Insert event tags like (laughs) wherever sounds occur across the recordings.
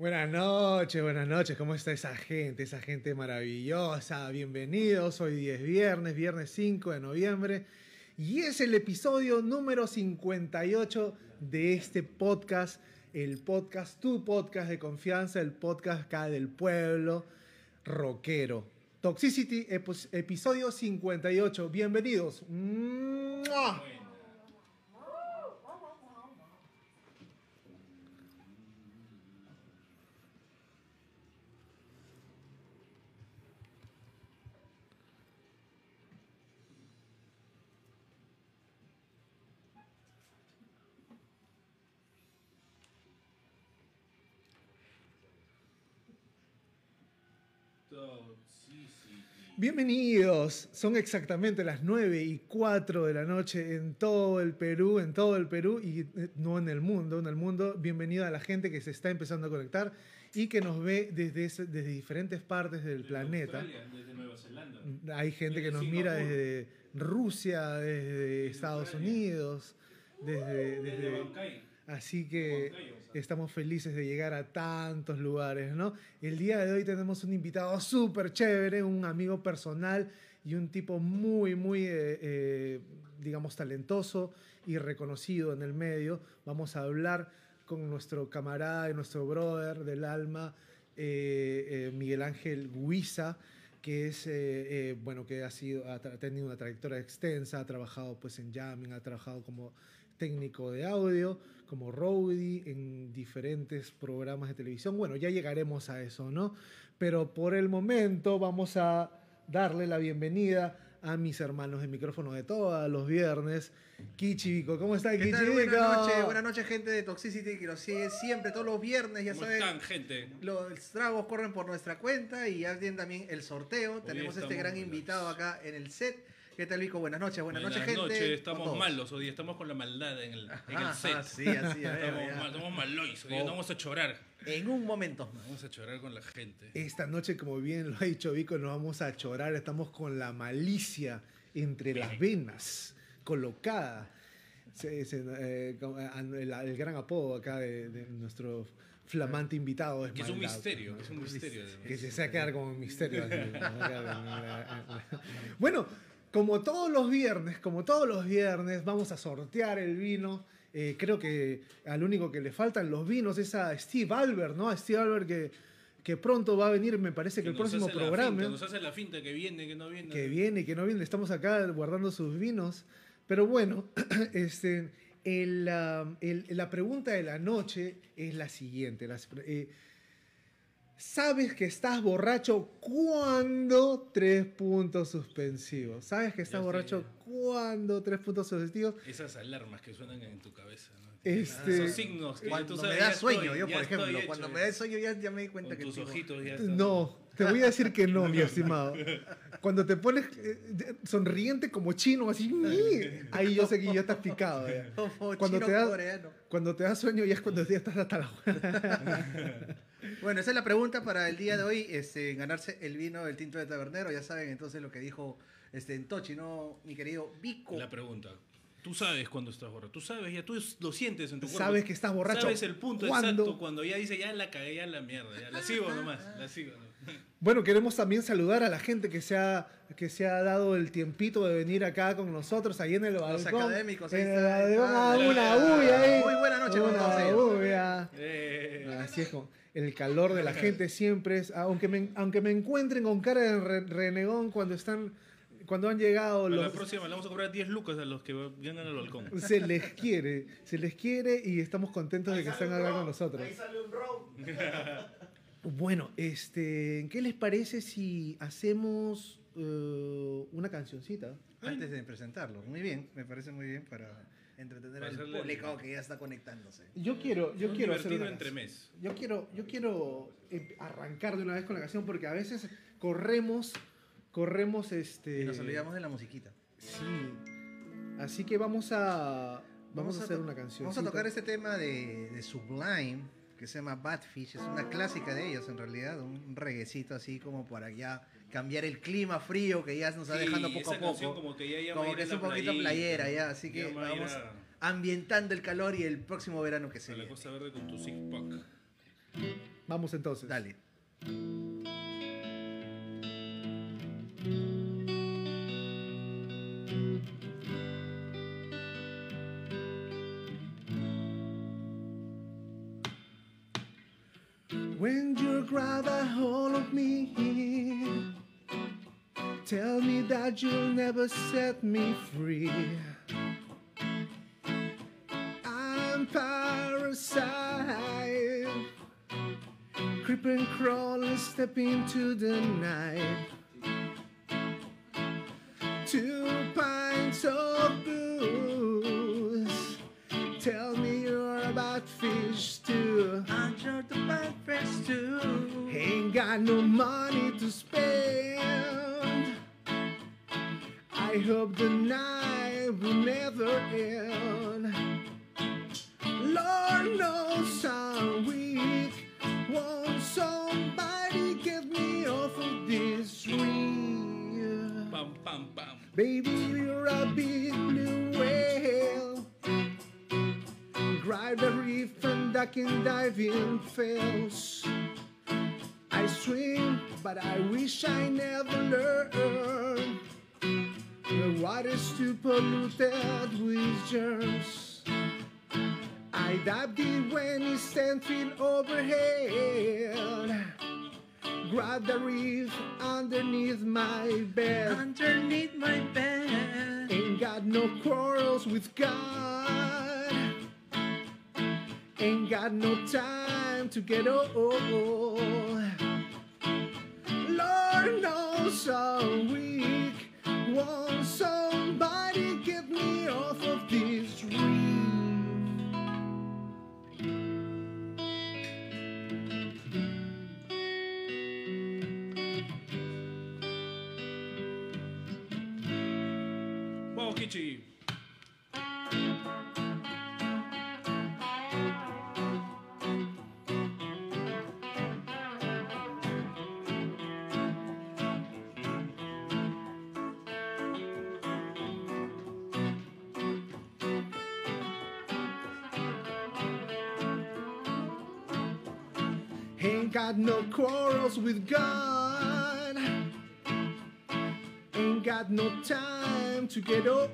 Buenas noches, buenas noches. ¿Cómo está esa gente? Esa gente maravillosa. Bienvenidos. Hoy 10 viernes, viernes 5 de noviembre. Y es el episodio número 58 de este podcast. El podcast, tu podcast de confianza, el podcast acá del pueblo rockero. Toxicity, episodio 58. Bienvenidos. ¡Mua! Bienvenidos, son exactamente las 9 y 4 de la noche en todo el Perú, en todo el Perú y eh, no en el mundo, en el mundo. Bienvenida a la gente que se está empezando a conectar y que nos ve desde, desde diferentes partes del planeta. desde Nueva Zelanda. Hay gente que nos mira desde Rusia, desde Estados Unidos, desde... desde Así que estamos felices de llegar a tantos lugares, ¿no? El día de hoy tenemos un invitado súper chévere, un amigo personal y un tipo muy, muy, eh, eh, digamos, talentoso y reconocido en el medio. Vamos a hablar con nuestro camarada y nuestro brother del alma, eh, Miguel Ángel Guiza que es, bueno, que ha, sido, ha tenido una trayectoria extensa, ha trabajado pues en jamming, ha trabajado como técnico de audio, como roadie en diferentes programas de televisión. Bueno, ya llegaremos a eso, ¿no? Pero por el momento vamos a darle la bienvenida a mis hermanos de micrófono de todos los viernes. Kichivico, ¿cómo está Kichivico? Buenas noches, buenas noches gente de Toxicity que lo sigue siempre todos los viernes, ya ¿Cómo saben. están, gente? Los tragos corren por nuestra cuenta y ya tienen también el sorteo. Tenemos este gran invitado acá en el set ¿Qué tal, Vico? Buenas noches, buenas, noches, gente. Buenas noches, estamos malos hoy, estamos con la maldad en el, en el set. (laughs) sí, así, estamos, mal, estamos malois, hoy, vamos a chorar. En un momento. Vamos a chorar con la gente. Esta noche, como bien lo ha dicho Vico, nos vamos a chorar, estamos con la malicia entre las venas, colocada. Eh, el, gran apodo acá de, nuestro flamante invitado es que es un misterio que es un misterio que se va a quedar como un misterio (laughs) bueno como todos los viernes, como todos los viernes, vamos a sortear el vino. Eh, creo que al único que le faltan los vinos es a Steve Albert, ¿no? A Steve Albert que, que pronto va a venir, me parece que, el próximo programa. nos hace la finta que viene, que no viene. Que viene, que no viene. Estamos acá guardando sus vinos. Pero bueno, (clears throat) este, la pregunta de la noche es la siguiente. Eh, Sabes que estás borracho cuando tres puntos suspensivos. Sabes que estás borracho cuando tres puntos suspensivos. Esas alarmas que suenan en tu cabeza, ¿no? Este, Esos signos que cuando tú sabes, me da sueño, yo por ejemplo, cuando me da sueño ya, ya me di cuenta que tus ojitos ya están... No, te voy a decir que no, (laughs) mi estimado. Cuando te pones eh, sonriente como chino, así, ahí yo sé que ya estás picado. Cuando, te da, cuando te da sueño ya es cuando ya estás hasta la (laughs) (laughs) Bueno, esa es la pregunta para el día de hoy, este, ganarse el vino del tinto de tabernero. Ya saben entonces lo que dijo este, Tochi, ¿no? Mi querido Vico. La pregunta. Tú sabes cuando estás borracho. Tú sabes, ya tú lo sientes en tu cuerpo. Sabes que estás borracho. Sabes el punto exacto cuando ya dice, ya la cagué, ya la mierda. Ya la sigo nomás, la sigo. (laughs) Bueno, queremos también saludar a la gente que se ha, que se ha dado el tiempito de venir acá con nosotros, ahí en el balcón. Los académicos. En el ah, una uña ahí. Muy buena noche, Una uña. Así es, el calor de la gente siempre es, aunque me, aunque me encuentren con cara de renegón cuando están cuando han llegado los... La próxima le vamos a cobrar 10 lucas a los que vienen al balcón. Se les quiere, se les quiere y estamos contentos de que estén acá con nosotros. Ahí sale un (laughs) Bueno, este, ¿qué les parece si hacemos uh, una cancioncita? Antes de presentarlo, muy bien, me parece muy bien para entretener al público que ya está conectándose. Yo quiero, yo quiero hacer una entre mes. Yo quiero, yo quiero eh, arrancar de una vez con la canción porque a veces corremos corremos este... Y nos olvidamos de la musiquita. Sí. Así que vamos a... Vamos, a, hacer una canción. Vamos a tocar este tema de, de, Sublime, que se llama Badfish. Es una clásica de ellos, en realidad. Un reguecito así como para ya cambiar el clima frío que ya nos está dejando poco a poco. Como que, ya como que es un poquito playera ya. Así que vamos ambientando el calor y el próximo verano que se La cosa verde con tu six pack. Vamos entonces. Dale. When you grab a hold of me, tell me that you'll never set me free. I'm parasite, creep and crawl and step into the night. Two pints of booze. Tell me you're about fish too. Under the bad fish too. Ain't got no money to spend. I hope the night will never end. Lord knows I'm weak. Won't somebody get me off of this dream? Pam, pam, pam. Baby, you're a big blue whale. Grab the reef and duck and dive in fails. I swim, but I wish I never learned. The water's too polluted with germs. I dive it when it's feet overhead. Grab the reef underneath my bed. Underneath my bed. Ain't got no quarrels with God. Ain't got no time to get old. Lord knows I'm Ain't got no quarrels with God. Ain't got no time to get old.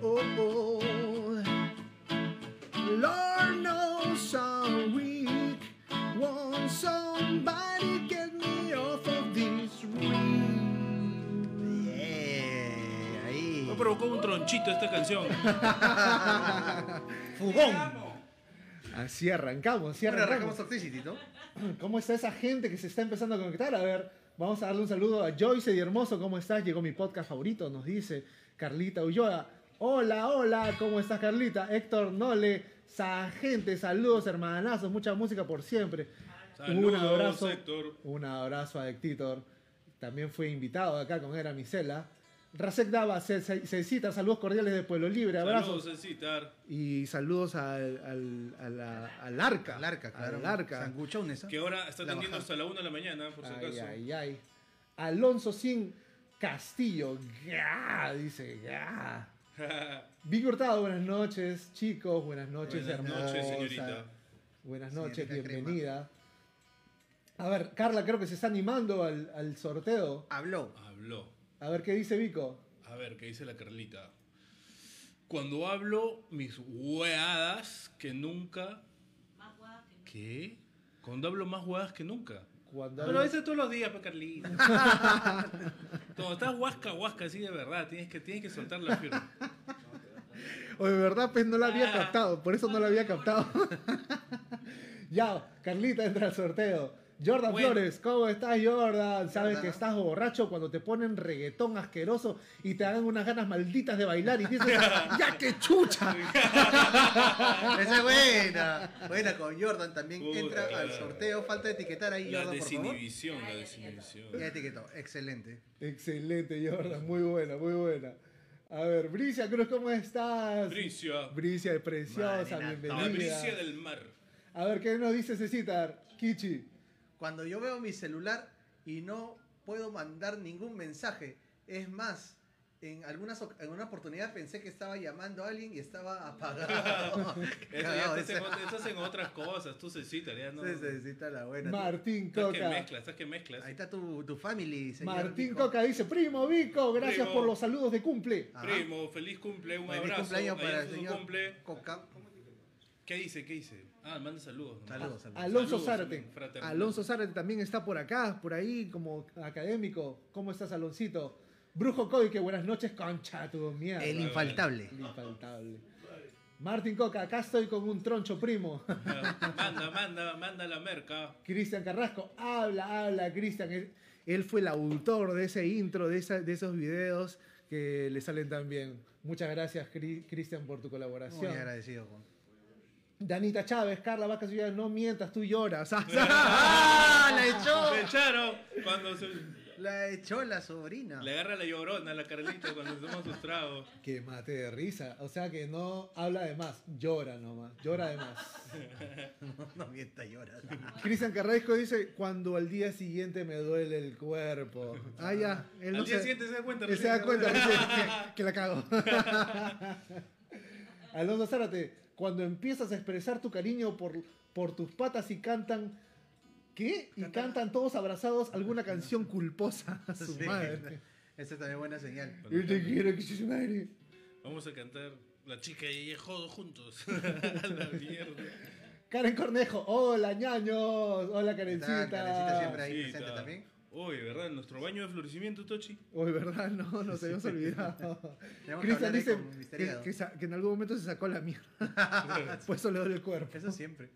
Lord knows I'm weak. Won't somebody get me off of this ring? Yeah, ahí. Me provocó un tronchito esta canción. (laughs) Fugón. Así arrancamos, así Bueno, arrancamos. arrancamos Toxicity, ¿no? (clears throat) ¿Cómo está esa gente que se está empezando a conectar? A ver, vamos a darle un saludo a Joyce y Hermoso. ¿Cómo estás? Llegó mi podcast favorito, nos dice Carlita Ulloa. Hola, hola, ¿cómo estás, Carlita? Héctor Nole, esa gente, saludos, hermanazos, mucha música por siempre. Saludos, un abrazo, Héctor. un abrazo a Héctor. También fue invitado acá con Era Micela. Rasek Dava, cita, saludos cordiales de Pueblo Libre, abrazos. Saludos, Citar. Y saludos al, al, a la- al arca. Al arca, claro. Al arca. Sanguchones, ¿ah? Que ahora está atendiendo hasta la 1 de la mañana, por si Ay, acaso. ay, ay. Alonso Sin Castillo. ¡Gah! Dice, ¡gah! (laughs) Vicky Hurtado, buenas noches, chicos. Buenas noches, Buenas hermosa. noches, señorita. Buenas noches, Señorita bienvenida. A ver, Carla creo que se está animando al, al sorteo. Habló. Habló. A ver qué dice Vico. A ver, ¿qué dice la Carlita? Cuando hablo mis hueadas que nunca. ¿Qué? Cuando hablo más hueadas que nunca. Cuando Pero habla- eso todos los días, pe Carlita. (laughs) Cuando estás huasca, huasca así de verdad, tienes que, tienes que soltar la firma. (laughs) O de verdad, pues no la había Ah. captado, por eso no la había captado. (laughs) ya, Carlita entra al sorteo. Jordan Bueno. Flores, ¿cómo estás, Jordan? Sabes Jordan. que estás borracho cuando te ponen reggaetón asqueroso y te dan unas ganas malditas de bailar y dices, (laughs) ¡ya que chucha! (laughs) Esa es buena. Buena con Jordan también Puta, entra al sorteo. Falta etiquetar ahí La Jordan, por favor. desinhibición, la desinhibición. Ya etiquetó. Excelente. Excelente, Jordan, muy buena, muy buena. A ver, Bricia Cruz, ¿cómo estás? Bricia. Bricia preciosa, Marina, bienvenida. La bricia del mar. A ver, ¿qué nos dice Cecitar? Kichi. Cuando yo veo mi celular y no puedo mandar ningún mensaje, es más, en algunas en una oportunidad pensé que estaba llamando a alguien y estaba (laughs) apagado. Eso ya estás en, otras cosas, tú cecita, ya no. Se necesita la buena. Martín Estás que Coca. mezclas, estás que mezclas. Ahí está tu, tu family, señor. Martín Vico. Coca dice, primo Vico, gracias Primo. por los saludos de cumple. Ajá. Primo, feliz cumple, un Feliz abrazo. cumpleaños para el señor cumple. Coca. ¿Qué dice? ¿Qué dice? Ah, manda saludos. ¿no? Saludos, saludos. Alonso Saludos, Zárate. Alonso Zárate también está por acá, por ahí, como académico. ¿Cómo estás, Aloncito? Brujo Coy, que buenas noches, concha tu mierda. El infaltable. El infaltable. Martín Coca, acá estoy con un troncho primo. (laughs) Manda, manda, manda la merca. Cristian Carrasco, habla, habla, Cristian. Él, él fue el autor de ese intro, de, esa- de esos videos que le salen tan bien. Muchas gracias, Cri- Cristian, por tu Muy colaboración. agradecido. Juan. Danita Chávez, Carla Vacas Villar, no mientas, tú lloras. (laughs) (laughs) ¡Ah, la echó! Me echaron cuando se, La echó la sobrina. le agarra la llorona a la Carlita cuando toma sus tragos. Que mate de risa. O sea que no habla de más, llora nomás, llora de más. No, (laughs) no mienta, llora. Cristian Carrasco dice, cuando al día siguiente me duele el cuerpo. Ah, ya. Él no Al día se- siguiente se da cuenta. Él se da cuenta que, que la cago. Alonso Zárate, cuando empiezas a expresar tu cariño por, por tus patas y cantan... ¿Qué? Y cantan todos abrazados alguna canción culposa a su (laughs) Sí. madre. Esa es también buena señal. Yo te quiero que su madre. Vamos a cantar La chica y ella jodo juntos. (laughs) la mierda. Karen Cornejo, hola ñaños, hola Está, Karencita. Karencita siempre ahí Sí, presente está. también. Uy, ¿verdad? Nuestro baño de florecimiento, Tochi. Uy, ¿verdad? No, nos habíamos (laughs) olvidado. Cristian dice que, en algún momento se sacó la mierda. Pues (laughs) eso le duele el cuerpo. Eso siempre.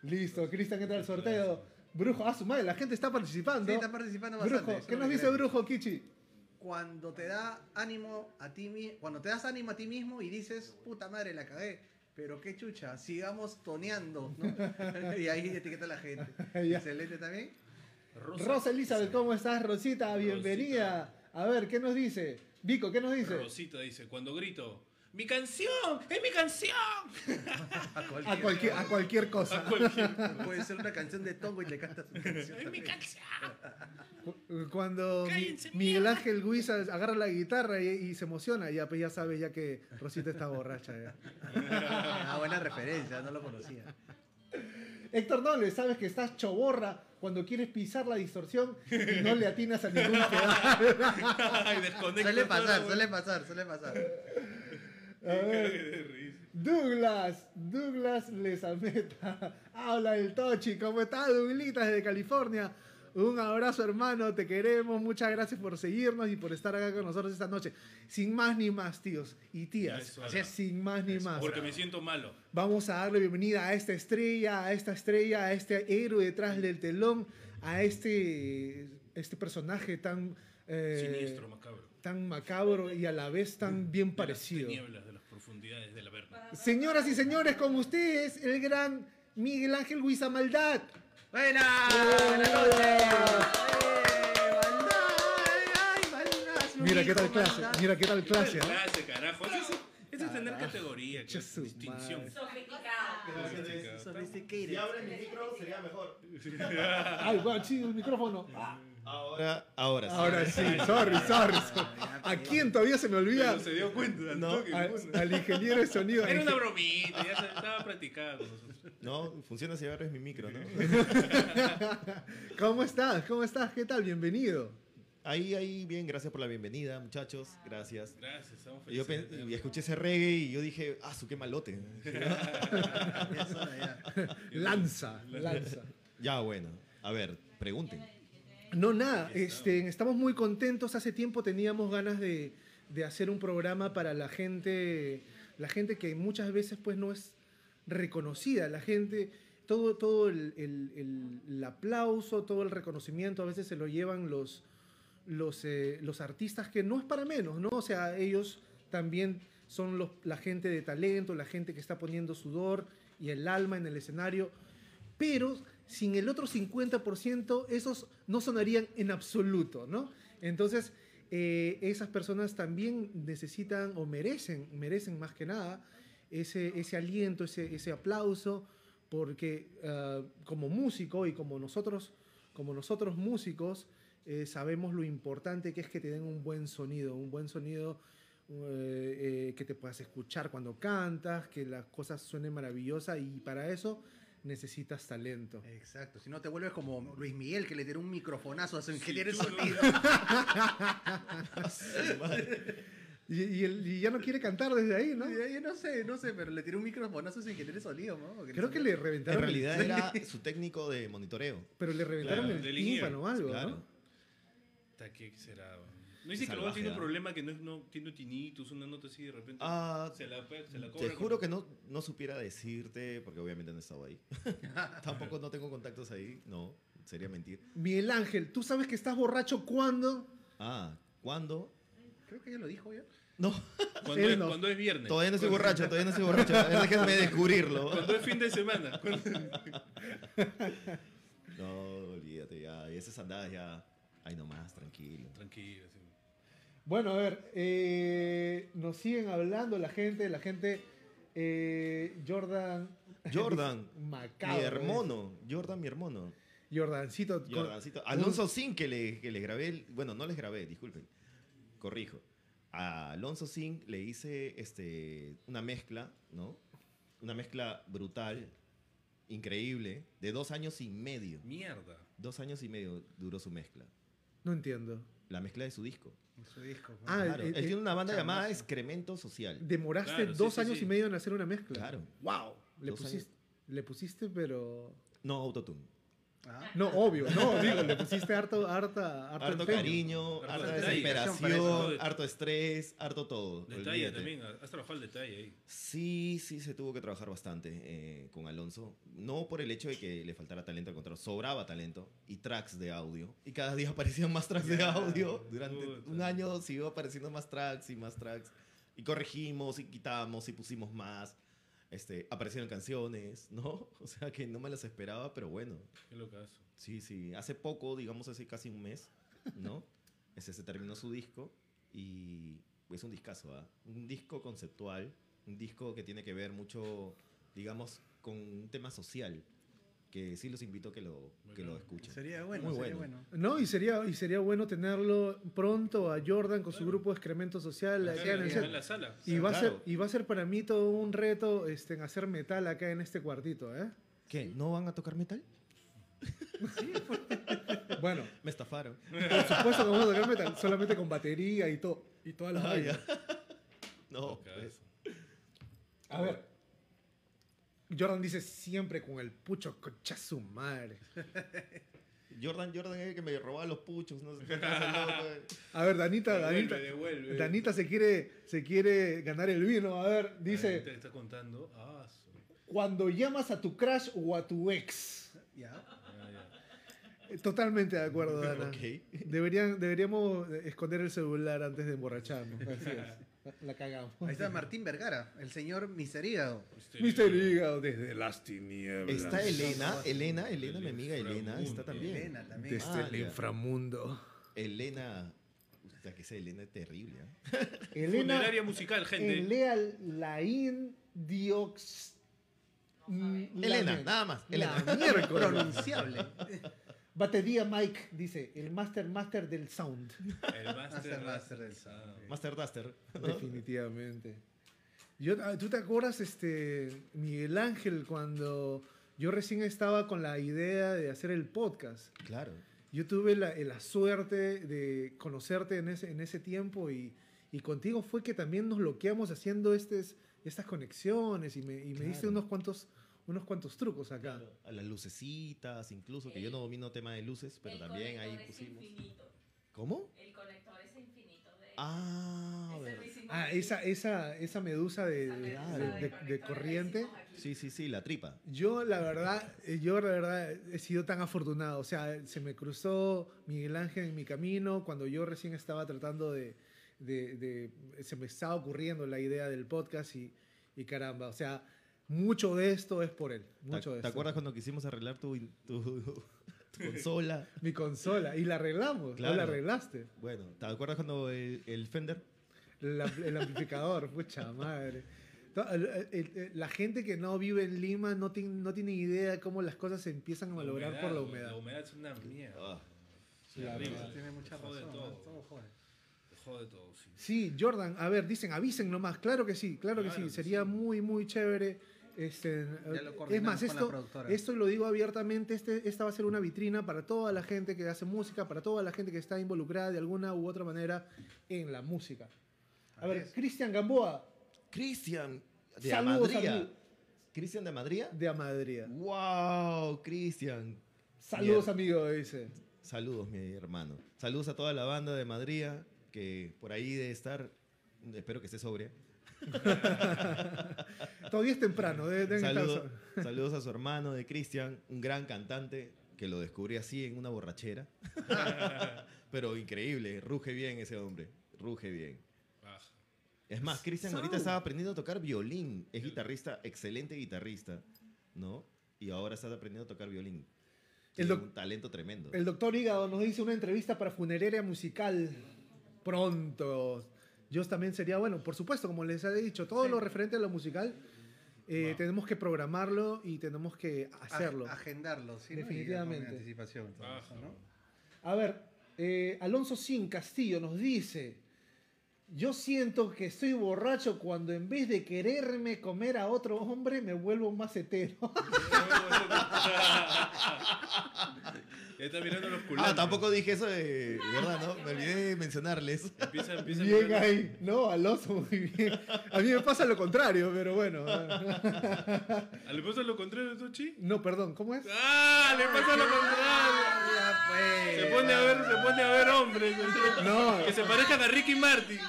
Listo, Cristian entra al sorteo. Brujo, ah, su madre, la gente está participando. Sí, está participando bastante. Brujo, ¿qué no nos me dice. Brujo Kichi? Cuando te da ánimo a ti mismo, cuando te das ánimo a ti mismo y dices, puta madre, la cagué. Pero qué chucha, sigamos toneando, ¿no? (laughs) y ahí etiqueta a la gente. Excelente también. Rosa, Elizabeth, ¿cómo estás, Rosita? Bienvenida. A ver, ¿qué nos dice? Vico, ¿qué nos dice? Rosita dice, cuando grito, ¡Mi canción! ¡Es mi canción! (laughs) A A cualquier, a cualquier cosa. A cualquier... (laughs) Puede ser una canción de Tongo y le cantas una canción. ¡Es mi canción! Cuando Cállense, Miguel Ángel Guiza agarra la guitarra y, y se emociona, ya, pues ya sabe ya que Rosita está borracha. ya. Ah, buena referencia, no lo conocía. Héctor Noble, sabes que estás choborra cuando quieres pisar la distorsión y no le atinas a ningún pedal. (laughs) Suele pasar, suele pasar, suele pasar. A ver, Douglas, Douglas Lesameta, habla el Tochi, ¿cómo está Douglitas desde California? Un abrazo hermano, te queremos, muchas gracias por seguirnos y por estar acá con nosotros esta noche. Sin más ni más, tíos y tías, Eso, Así es, sin más ni más. Porque me siento malo. Vamos a darle bienvenida a esta estrella, a esta estrella, a este héroe detrás del telón, a este, este personaje tan, eh, Siniestro, macabro. tan macabro y a la vez tan bien De parecido. las tinieblas, de las profundidades del Averno. Señoras y señores, con ustedes, el gran Miguel Ángel Huiza Maldad. ¡Buena! ¡Buenas noches! ¡Eh! ¡Ay, maldad! Su Mira qué tal clase, mira qué tal clase. ¿ah? Clase, carajo. Eso es, eso es tener Carajo. categoría, que es su distinción. madre. Sofisticado. Sophisticated. Si abren mi micro sería mejor. (laughs) Ay, guau, sí, el micrófono. Ah, Ahora, ahora sí. Ahora sí, sorry, sorry. sorry. (laughs) ¿A quién todavía se me olvida? Pero se dio cuenta. al No. toque, Al, ingeniero de sonido. Era una bromita, ya se- estaba practicada con nosotros. No, funciona si abres mi micro, ¿no? (laughs) ¿Cómo estás? ¿Cómo estás? ¿Qué tal? Bienvenido. Ahí, ahí, bien, gracias por la bienvenida, muchachos. Gracias. Gracias, estamos Yo felices. pen- y escuché ese reggae y yo dije, ah, su qué malote. (laughs) Lanza, lanza. ya, bueno. A ver, pregunten. No, nada, este, estamos muy contentos. Hace tiempo teníamos ganas de, de hacer un programa para la gente, la gente que muchas veces pues no es reconocida, la gente, todo, todo el, el- el- el aplauso, todo el reconocimiento a veces se lo llevan los, los, eh, los artistas que no es para menos, ¿no? O sea, ellos también son los, la gente de talento, la gente que está poniendo sudor y el alma en el escenario, pero sin el otro 50% esos no sonarían en absoluto, ¿no? Entonces, eh, esas personas también necesitan o merecen, merecen más que nada ese, aliento, ese, aplauso, porque ah, como músico y como nosotros, como nosotros músicos, eh, sabemos lo importante que es que te den un buen sonido, un buen sonido eh, eh, que te puedas escuchar cuando cantas, que las cosas suenen maravillosas y para eso necesitas talento. Exacto, si no te vuelves como Luis Miguel que le tiró un microfonazo a su Sí, ingeniero de chulo. sonido. (laughs) Y, y él- y ya no quiere cantar desde ahí, ¿no? No sé, no sé, pero le tiró un microfonazo a su ingeniero de sonido, ¿no? Porque Creo no que le En reventaron, el- realidad era (laughs) su técnico de monitoreo. pero le reventaron Claro, el tímpano o algo, Claro. ¿no? ¿Qué será? No dice que luego tiene un ¿ah? problema que no, es, no tiene tinnitus, una nota así de repente. Ah, se la, se la Te cobra juro con- que no, no supiera decirte, porque obviamente no he estado ahí. (laughs) Tampoco no tengo contactos ahí, no, sería mentir. Miguel Ángel, ¿tú sabes que estás borracho cuando? Ah, ¿cuándo? Creo que ya lo dijo ya. No, Cuando, es, no. cuando es viernes. todavía no soy borracho, todavía no soy borracho. Déjenme descubrirlo. Cuando es fin de semana. (laughs) No, olvídate ya. Y esas andadas ya. Ay, nomás, tranquilo. Tranquilo. sí. Bueno, a ver, eh, nos siguen hablando la gente, la gente, eh, Jordan. (laughs) Jordan, (laughs) Macabro, mi hermano. Jordan, mi hermano. Jordancito. con- Jordancito. Alonso Sin, que le, que le grabé. bueno, no les grabé, disculpen. Corrijo. A Alonso Sin le hice este, una mezcla, ¿no? Una mezcla brutal, increíble, de dos años y medio. Mierda. Dos años y medio duró su mezcla. No entiendo. La mezcla de su disco. En su disco. pues. Ah, Claro. eh, Él eh, tiene una banda llamada. Excremento Social. Demoraste Claro, dos sí, años sí. y medio en hacer una mezcla. Claro. ¡Wow! Le pusiste, le pusiste, pero. No autotune. Ah. No, obvio, no, digo, le pusiste harto, harta, harto, Harto cariño, Harto harta desesperación, harto estrés, harto todo. Detalle olvídate. también. Has trabajado el detalle ahí. Sí, sí, se tuvo que trabajar bastante eh, con Alonso. No por el hecho de que le faltara talento, al contrario, sobraba talento y tracks de audio. Y cada día (laughs) aparecían más tracks de audio. Durante puta. un año siguió apareciendo más tracks y más tracks. Y corregimos y quitamos y pusimos más. Este, aparecieron canciones, ¿no? (laughs) O sea que no me las esperaba, pero bueno. Qué locazo. Sí, sí. Hace poco, digamos hace casi un mes, ¿no? (laughs) Ese se terminó su disco y es un discazo, ¿ah? Un disco conceptual, un disco que tiene que ver mucho, digamos, con un tema social, que sí los invito a que lo, que lo escuchen. Sería bueno, Muy sería bueno. bueno. No, y sería, y sería bueno tenerlo pronto a Jordan con su grupo de excremento social Acá en el en set. la sala. Y va, a Claro. ser, y va a ser para mí todo un reto este, en hacer metal acá en este cuartito, ¿eh? ¿Qué? ¿No van a tocar metal? (laughs) Bueno, Me estafaron. por supuesto que vamos a tocar metal, solamente con batería y todo. Y todas las Ah. (laughs) No, pues, A ver. Jordan dice siempre con el pucho concha su madre. (laughs) Jordan, Jordan es el que me robaba los puchos. No (laughs) sé eh. A ver, Danita, Devuelve, Danita, devuelve. Danita se quiere, se quiere ganar el vino. A ver, Te dice, está contando. Ah, su- cuando llamas a tu crush o a tu ex. Ya. Totalmente de acuerdo, (laughs) Dana. Deberían, deberíamos esconder el celular antes de emborracharnos. Así es. La cagamos. Ahí está Martín Vergara, el señor Miserígado. Mister Hígado desde las tinieblas. Está Elena, no, Elena, Elena, mi amiga Elena, está también. Elena también. Desde Ah, el ya. inframundo. Elena, o sea, que esa Elena es terrible. ¿eh? (laughs) Elena, Funeraria musical, gente. Elea Laín Diox. mm, Elena, la- nada más. La Elena. miércoles. Pronunciable. Batería Mike dice, el master master del sound. El Master (laughs) Master, Master Master del Sound. Master Duster. Definitivamente. Yo, ah, ¿Tú te acuerdas, este, Miguel Ángel, cuando yo recién estaba con la idea de hacer el podcast? Claro. Yo tuve la, la suerte de conocerte en ese, en ese tiempo y, y contigo fue que también nos bloqueamos haciendo estes, estas conexiones y me, y me diste Claro. unos cuantos, unos cuantos trucos acá. A las lucecitas, incluso, que yo no domino tema de luces, pero el también ahí conector es pusimos. infinito. ¿Cómo? El conector es infinito. De, Ah, el Ah, esa, esa, esa medusa de, Esa de- medusa de- de de- conector de la corriente. Sí, sí, sí, la tripa. Yo la verdad, eh, yo la verdad he sido tan afortunado. O sea, se me cruzó Miguel Ángel en mi camino cuando yo recién estaba tratando de, de- de- se me estaba ocurriendo la idea del podcast y, y caramba, o sea, mucho de esto es por él. ¿Te, de acuerdas cuando quisimos arreglar tu, tu, tu consola? (laughs) Mi consola y la arreglamos, ¿o Claro. la arreglaste. Bueno, ¿te acuerdas cuando el, el Fender? La- el amplificador, (laughs) pucha madre. La gente que no vive en Lima no tiene, no tiene idea cómo las cosas se empiezan a malograr por la humedad. La humedad es una mierda. Ah, Sí, La horrible. verdad. Tiene mucha Te jode razón. todo. ¿no? Todo jode. Te jode todo, sí. Sí, Jordan, a ver, dicen, avisen nomás, claro que sí, claro, que sí, que sería sí. muy, muy chévere. Este, es más, esto, esto lo digo abiertamente, este, esta va a ser una vitrina para toda la gente que hace música, para toda la gente que está involucrada de alguna u otra manera en la música. A ver. Cristian Gamboa, Cristian de Saludos, Amadría. ¿Cristian de Amadría? de Amadría. ¡Wow! Cristian. Saludos, Bien. amigo, dice. Saludos, mi hermano. Saludos a toda la banda de Madrid, que por ahí debe estar, espero que esté sobria. (laughs) Todavía es temprano, deben estar (laughs) Saludos, a su hermano de Cristian, un gran cantante que lo descubrí así en una borrachera. (laughs) Pero increíble, ruge bien ese hombre, ruge bien. Baja. Es más, Cristian ahorita estaba aprendiendo a tocar violín. Es guitarrista, excelente guitarrista, ¿no? Y ahora está aprendiendo a tocar violín. El un talento tremendo. El doctor Hígado nos dice una entrevista para Funeraria Musical pronto. Yo también sería, bueno, por supuesto, como les he dicho, todo Sí. lo referente a lo musical, eh, Wow. tenemos que programarlo y tenemos que hacerlo. Ag- Agendarlo, sí. Definitivamente. con anticipación. todo Baja, eso, ¿no? A ver, eh, Alonso Sin Castillo nos dice, yo siento que estoy borracho cuando en vez de quererme comer a otro hombre me vuelvo más hetero. (laughs) Ya está mirando los culantes. Ah, tampoco dije eso de verdad, ¿no? Me olvidé de mencionarles. Empieza, empieza a Bien mirar- ahí, no, Alonso, muy bien. A mí me pasa lo contrario, pero bueno. ¿Ah, ¿Le pasa lo contrario, Tochi? No, perdón, ¿cómo es? ¡Ah! ¡Le pasa lo contrario! Se pone a ver, se pone a ver hombres. No. Que se parezcan a Ricky Martin.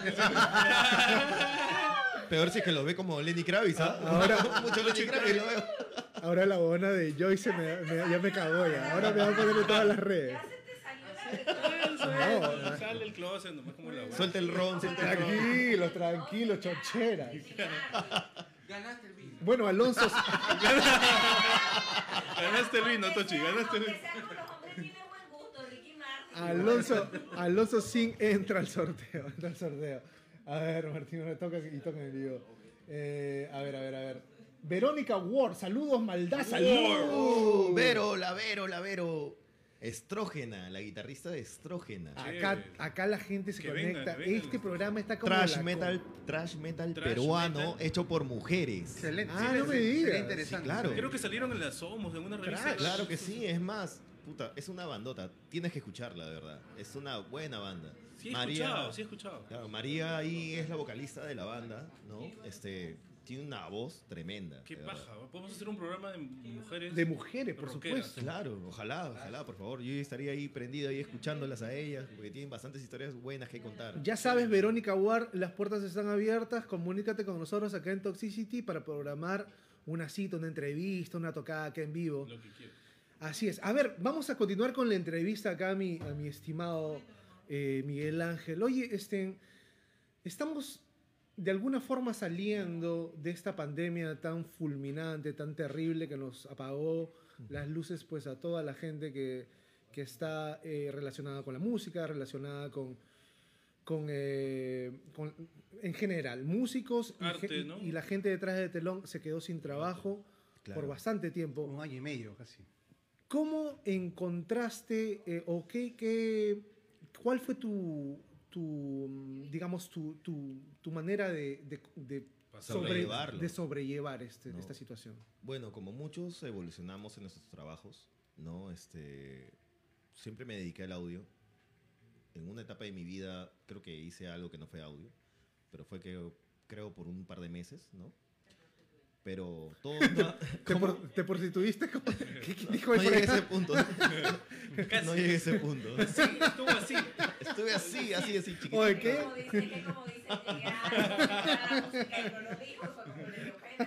Peor si es que lo ve como Lenny Kravitz, ¿ah? Ahora- (laughs) Mucho Lenny Kravitz lo veo. Ahora la bona de Joyce me, me- ya me cagó ya. Ahora me va a poner en todas las redes. Ya se te salió la No. Sale el closet nomás como la. Suelta el ron, suelta el ron. Tranquilo, tranquilo, chocheras. Ganaste el vino. Bueno, Alonso, Ganaste el vino, Tochi, ganaste el vino. Alonso, Alonso Sin entra al sorteo, entra al sorteo. A ver, Martín, me toca y toca en vivo. Eh, a ver, a ver, a ver. Verónica Ward, saludos, maldad, Uh, saludos. Vero, la Vero, la Vero. Estrógena, la guitarrista de Estrógena. Acá, acá la gente se Que conecta. este programa está como Trash metal, trash metal Trash peruano metal. hecho por mujeres. Excelente. Ah, sí, no me digas. sería interesante. Sí, claro. Creo que salieron en las Somos, en una revista. Trash. Claro que sí, es más, puta, es una bandota. Tienes que escucharla, de verdad. Es una buena banda. Sí he escuchado, sí he escuchado. Claro, María ahí es la vocalista de la banda, ¿no? Este, tiene una voz tremenda. Qué verdad. paja. Podemos hacer un programa de mujeres. de mujeres, por Rockeras. supuesto. Claro, ojalá, ojalá, por favor. Yo estaría ahí prendido, ahí escuchándolas a ellas, porque tienen bastantes historias buenas que contar. Ya sabes, Verónica Ward, las puertas están abiertas. Comunícate con nosotros acá en Toxicity para programar una cita, una entrevista, una tocada acá en vivo. Lo que quiero. Así es. A ver, vamos a continuar con la entrevista acá a mi, a mi estimado eh, Miguel Ángel. Oye, este, estamos de alguna forma saliendo de esta pandemia tan fulminante, tan terrible que nos apagó las luces pues a toda la gente que, que está eh, relacionada con la música, relacionada con, con, eh, con- en general, músicos y Arte, ge- y, ¿no? y la gente detrás del telón se quedó sin trabajo Claro. por bastante tiempo. Un año y medio casi. ¿Cómo encontraste eh, o qué, qué- cuál fue tu, tu mm, digamos, tu, tu, tu manera de, de, de sobre- de sobrellevar este, No. esta situación? Bueno, como muchos evolucionamos en nuestros trabajos, ¿no? Este, siempre me dediqué al audio. En una etapa de mi vida creo que hice algo que no fue audio, pero fue que creo por un par de meses, ¿no? Pero todo no, ¿Te, por- te prostituiste? ¿Cómo? ¿Qué, qué dijo no el llegué a ese punto. Casi. No llegué a ese punto. Sí, estuvo así. Estuve así, así, así, chiquito. Oye, ¿qué? Como dice, que como dice, no.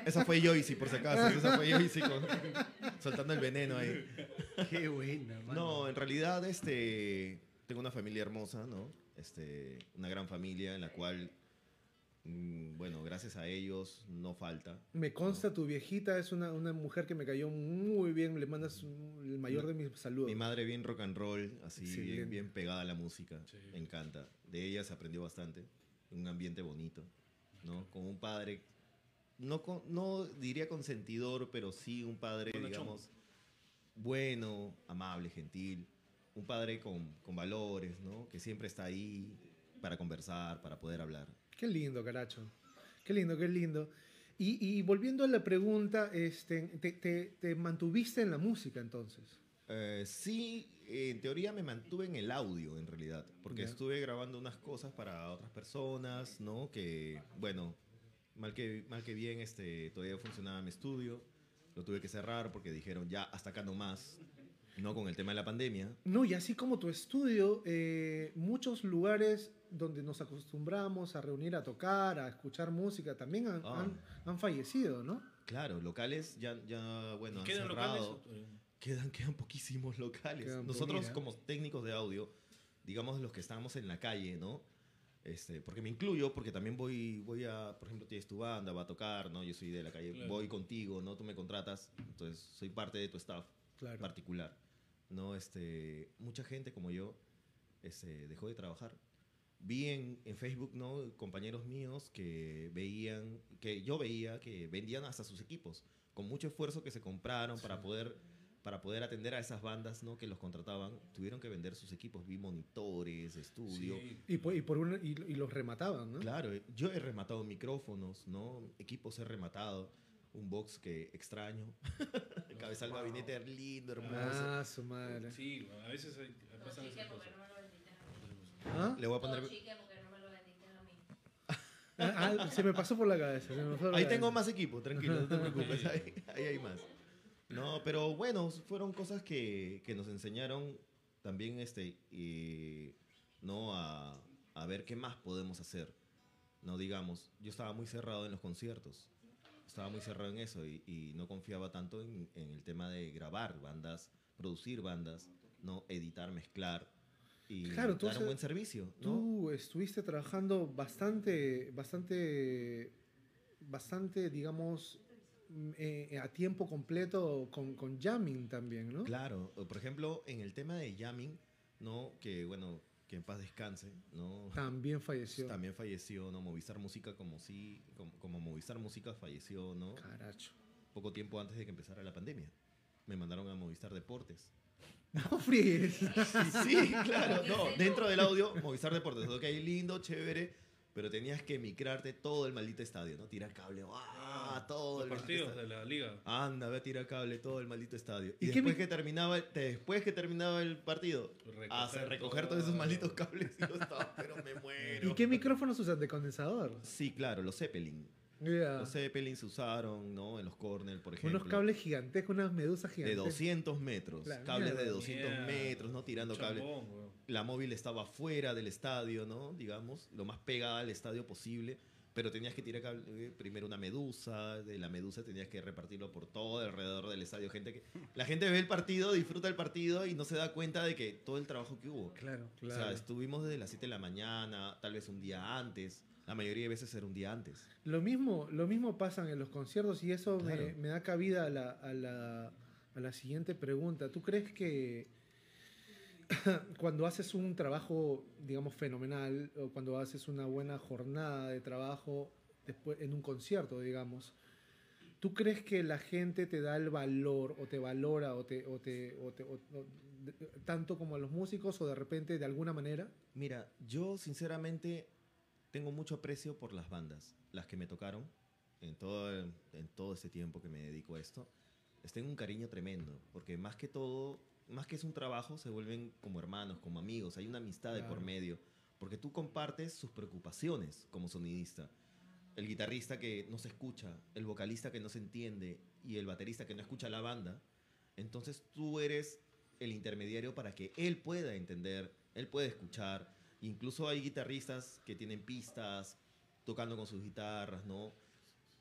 Esa fue Joyce, por si acaso. Esa fue Joyce con- soltando el veneno ahí. Qué buena, mano. No, en realidad este, tengo una familia hermosa, ¿no? Este, una gran familia en la cual, mm, bueno, gracias a ellos no falta. Me consta, tu viejita es una, una mujer que me cayó muy bien. Le mandas el mayor de mis saludos. Mi madre bien rock and roll, así bien, bien pegada a la música, Sí. me encanta. De ella se aprendió bastante, un ambiente bonito, ¿no? Con un padre, no, con- no diría consentidor, pero sí un padre, Bonachón. digamos, bueno, amable, gentil, un padre con, con valores, ¿no? Que siempre está ahí para conversar, para poder hablar. Qué lindo, caracho. Qué lindo, qué lindo. Y, y volviendo a la pregunta, este, te, te- te mantuviste en la música entonces? Eh, sí, en teoría me mantuve en el audio, en realidad, porque Ya. estuve grabando unas cosas para otras personas, ¿no? Que, bueno, mal que, mal que bien, este, todavía funcionaba mi estudio, lo tuve que cerrar porque dijeron, ya, hasta acá no más, ¿no? Con el tema de la pandemia. No, y así como tu estudio, eh, muchos lugares donde nos acostumbramos a reunir a tocar, a escuchar música, también han, Ah. han- han fallecido, ¿no? Claro, locales ya, ya bueno, han ¿Quedan cerrado. locales? Quedan, quedan poquísimos locales. Quedan Nosotros como técnicos de audio, digamos los que estamos en la calle, ¿no? Este, porque me incluyo, porque también voy, voy a, por ejemplo, tienes tu banda, va a tocar, ¿no? Yo soy de la calle, Claro. voy contigo, ¿no? Tú me contratas, entonces soy parte de tu staff Claro. particular, ¿no? Este, mucha gente como yo este, dejó de trabajar. Vi en, en Facebook, ¿no? Compañeros míos que veían, que yo veía que vendían hasta sus equipos, con mucho esfuerzo que se compraron para poder para poder atender a esas bandas ¿no? que los contrataban, tuvieron que vender sus equipos, vi monitores, estudio. Sí. Y, por, y, por una- y, y los remataban, ¿no? Claro, eh, yo he rematado micrófonos, ¿no? Equipos he rematado, un box que extraño, (laughs) cabeza al gabinete lindo, hermoso. Ah, su madre. Sí, a veces hay, pasan Chique, esas ¿por qué cosas. no me lo vendiste a mí? ¿Ah? Le voy a poner... Chique, ¿por qué no me lo vendiste a mí? Ah, ah, se me pasó por la cabeza. se me pasó por la Ahí cabeza. tengo más equipo, tranquilo, no te preocupes, (laughs) ahí, ahí hay más. No, pero bueno, fueron cosas que, que nos enseñaron también este, y, ¿no? A, a ver qué más podemos hacer. No digamos, yo estaba muy cerrado en los conciertos, estaba muy cerrado en eso y, y no confiaba tanto en, en el tema de grabar bandas, producir bandas, no editar, mezclar y Claro, dar un buen servicio. ¿no? Tú estuviste trabajando bastante, bastante, bastante, digamos, mm, eh, a tiempo completo con, con jamming también, ¿no? Claro, por ejemplo, en el tema de jamming, ¿no? Que bueno, que en paz descanse, ¿no? También falleció. También falleció, ¿no? Movistar Música como sí, como, como Movistar Música falleció, ¿no? Caracho. Poco tiempo antes de que empezara la pandemia. Me mandaron a Movistar Deportes. No fríes. Sí, claro, no, dentro del audio, Movistar Deportes, ok, lindo, chévere, pero tenías que micrarte todo el maldito estadio, ¿no? Tirar cable, ¡ah! Todo Los el maldito partidos estadio. de la liga. Anda, ve a tirar cable todo el maldito estadio. Y, ¿Y qué después que terminaba, después que terminaba el partido, Recoger hace recoger todo. todos esos malditos cables y yo estaba, pero me (laughs) muero. ¿Y qué micrófonos usan de condensador? Sí, claro, los Zeppelin. Ya. Los Zeppelin se usaron, ¿no? En los corners, por ejemplo. Unos cables gigantescos, unas medusas de gigantes. 200 metros. La cables de mierda. 200 Mierda. metros, ¿no? Tirando cables. La móvil estaba fuera del estadio, ¿no? Digamos, lo más pegada al estadio posible. Pero tenías que tirar cable- eh, primero una medusa, de la medusa tenías que repartirlo por todo alrededor del estadio. Gente que, la gente ve el partido, disfruta el partido y no se da cuenta de que todo el trabajo que hubo. Claro, O sea, claro. estuvimos desde las 7 de la mañana, tal vez un día antes. La mayoría de veces era un día antes. Lo mismo, lo mismo pasa en los conciertos y eso me, Claro. me da cabida a la, a, la, a la siguiente pregunta. ¿Tú crees que (coughs) cuando haces un trabajo, digamos, fenomenal, o cuando haces una buena jornada de trabajo después en un concierto, digamos, ¿tú crees que la gente te da el valor o te valora o te, o te, o te- o- tanto como a los músicos o de repente de alguna manera? Mira, yo sinceramente tengo mucho aprecio por las bandas, las que me tocaron en todo, el- en todo este tiempo que me dedico a esto. Les tengo un cariño tremendo, porque más que todo, más que es un trabajo, se vuelven como hermanos, como amigos, hay una amistad de por Claro. medio, porque tú compartes sus preocupaciones como sonidista. El guitarrista que no se escucha, el vocalista que no se entiende y el baterista que no escucha la banda. Entonces tú eres el intermediario para que él pueda entender, él pueda escuchar. Incluso hay guitarristas que tienen pistas tocando con sus guitarras, ¿no?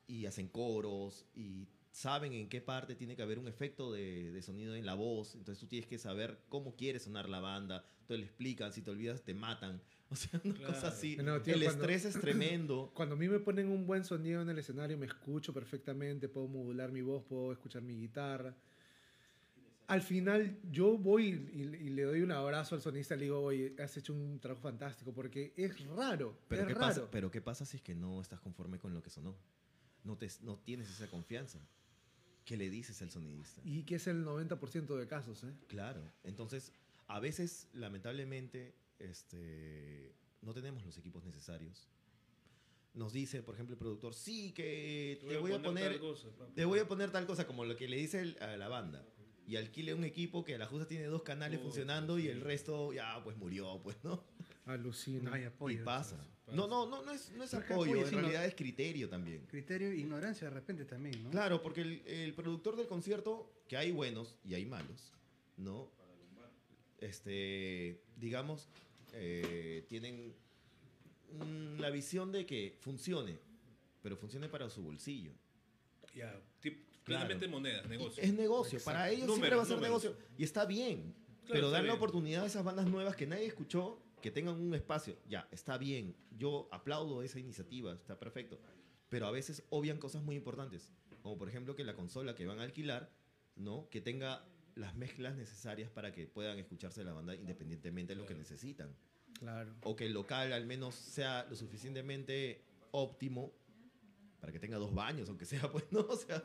Y hacen coros y saben en qué parte tiene que haber un efecto de, de sonido en la voz. Entonces tú tienes que saber cómo quiere sonar la banda. Entonces le explican, si te olvidas te matan. (laughs) O sea, una Claro. cosa así. No, tío, el cuando- estrés es (clears throat) tremendo. Cuando a mí me ponen un buen sonido en el escenario, me escucho perfectamente, puedo modular mi voz, puedo escuchar mi guitarra. Al final, yo voy y, y le doy un abrazo al sonista y le digo, oye, has hecho un trabajo fantástico, porque es raro, Pero es ¿qué, raro. pasa, pero ¿qué pasa si es que no estás conforme con lo que sonó? No, te, no tienes esa confianza. ¿Qué le dices al sonidista? Y que es el 90% de casos, ¿eh? Claro. Entonces, a veces, lamentablemente, este, no tenemos los equipos necesarios. Nos dice, por ejemplo, el productor, sí, que te voy a poner, tal cosa, pa, te voy a poner tal cosa, como lo que le dice el- a la banda. Y alquile un equipo que a la justa tiene dos canales funcionando y el resto ya pues murió, pues, ¿no? Alucina. No hay Y apoyo. pasa. pasa. No, no, no, no es, no es apoyo, apoyo, en sino- realidad es criterio también. Criterio, ignorancia de repente también, ¿no? Claro, porque el, el productor del concierto, que hay buenos y hay malos, ¿no? Este, digamos, eh, tienen mm, la visión de que funcione, pero funcione para su bolsillo. Ya, tip- claramente monedas, negocio. Es negocio, para ellos siempre Números, va a ser números. negocio. Y está bien, Claro, pero dar la oportunidad a esas bandas nuevas que nadie escuchó, que tengan un espacio, ya, está bien. Yo aplaudo esa iniciativa, está perfecto. Pero a veces obvian cosas muy importantes, como por ejemplo que la consola que van a alquilar, ¿no? Que tenga las mezclas necesarias para que puedan escucharse la banda independientemente de lo que Claro. necesitan. Claro. O que el local al menos sea lo suficientemente óptimo para que tenga dos baños, aunque sea, (laughs) pues, ¿no? O sea,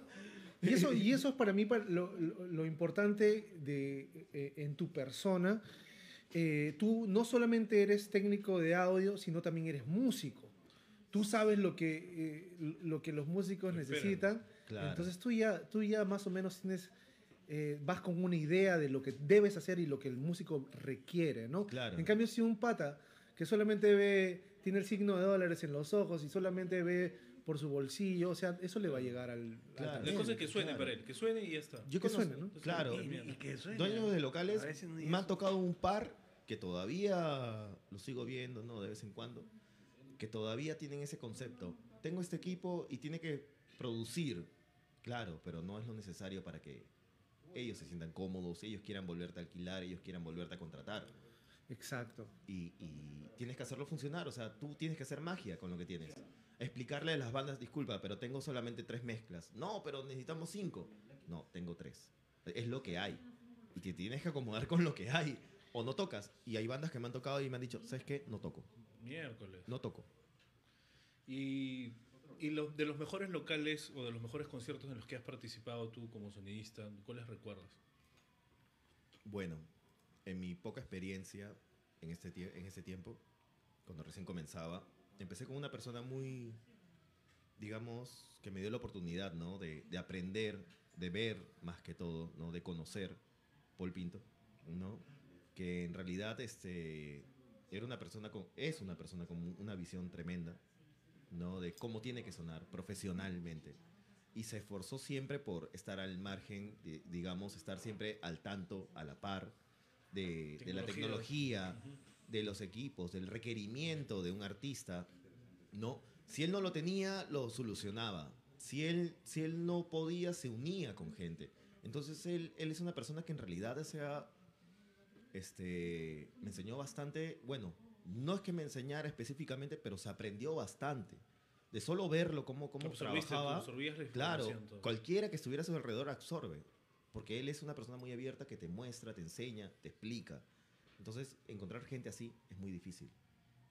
Y eso, y eso es para mí lo, lo- lo importante de, eh, en tu persona. Eh, tú no solamente eres técnico de audio, sino también eres músico. Tú sabes lo que, eh, lo que los músicos necesitan. Claro. Entonces tú ya, tú ya más o menos tienes, eh, vas con una idea de lo que debes hacer y lo que el músico requiere, ¿no? Claro. En cambio, si un pata que solamente ve, tiene el signo de dólares en los ojos y solamente ve por su bolsillo, o sea, eso le va a llegar al... al Claro. La talento. cosa es que suene Claro. para él, que suene y ya está. Yo Que suene, ¿no? claro, Y- Y que suene. dueños de locales me han tocado un par que todavía lo sigo viendo, ¿no? De vez en cuando, que todavía tienen ese concepto. Tengo este equipo y tiene que producir, claro, pero no es lo necesario para que ellos se sientan cómodos, ellos quieran volverte a alquilar, ellos quieran volverte a contratar. Exacto. Y, y tienes que hacerlo funcionar, o sea, tú tienes que hacer magia con lo que tienes. Explicarle a las bandas, disculpa, pero tengo solamente tres mezclas. No, pero necesitamos cinco. No, tengo tres. Es lo que hay. Y te tienes que acomodar con lo que hay. O no tocas. Y hay bandas que me han tocado y me han dicho, ¿sabes qué? No toco. Miércoles. No toco. Y, y lo- de los mejores locales o de los mejores conciertos en los que has participado tú como sonidista, ¿cuáles recuerdas? Bueno, en mi poca experiencia en este, en ese tiempo, cuando recién comenzaba, empecé con una persona muy, digamos, que me dio la oportunidad, ¿no? De, de aprender, de ver más que todo, ¿no? De conocer Paul Pinto, ¿no? Que en realidad este, era una persona con, es una persona con una visión tremenda, ¿no? De cómo tiene que sonar profesionalmente. Y se esforzó siempre por estar al margen, digamos, estar siempre al tanto, a la par de, de la Tecnología. de los equipos, del requerimiento de un artista, ¿no? Si él no lo tenía, lo solucionaba. Si él, si él no podía, se unía con gente. Entonces él, él es una persona que en realidad o sea, este, me enseñó bastante, bueno, no es que me enseñara específicamente, pero se aprendió bastante. De solo verlo, cómo, cómo trabajaba. Claro, cualquiera que estuviera a su alrededor absorbe. Porque él es una persona muy abierta que te muestra, te enseña, te explica. Entonces, encontrar gente así es muy difícil.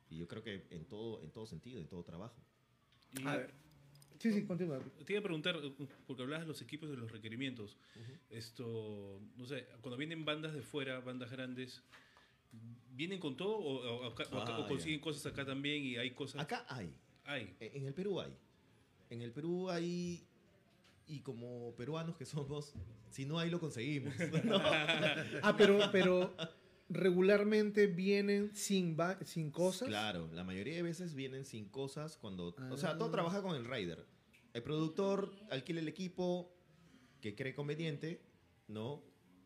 Y yo creo que en todo, en todo sentido, en todo trabajo. Y A ver. Sí, sí, continúa. Te iba a preguntar, porque hablabas de los equipos y de los requerimientos. Esto, no sé, cuando vienen bandas de fuera, bandas grandes, ¿vienen con todo o, o- acá- Ah, o consiguen ya. cosas acá también y hay cosas? Acá hay. Hay. En el Perú hay. En el Perú hay. Y como peruanos que somos, si no hay, lo conseguimos. (laughs) ¿no? Ah, pero, pero regularmente vienen sin, ba- sin cosas. Claro, la mayoría de veces vienen sin cosas cuando... O sea, Ah. todo trabaja con el rider. El productor alquila el equipo que cree conveniente, ¿no?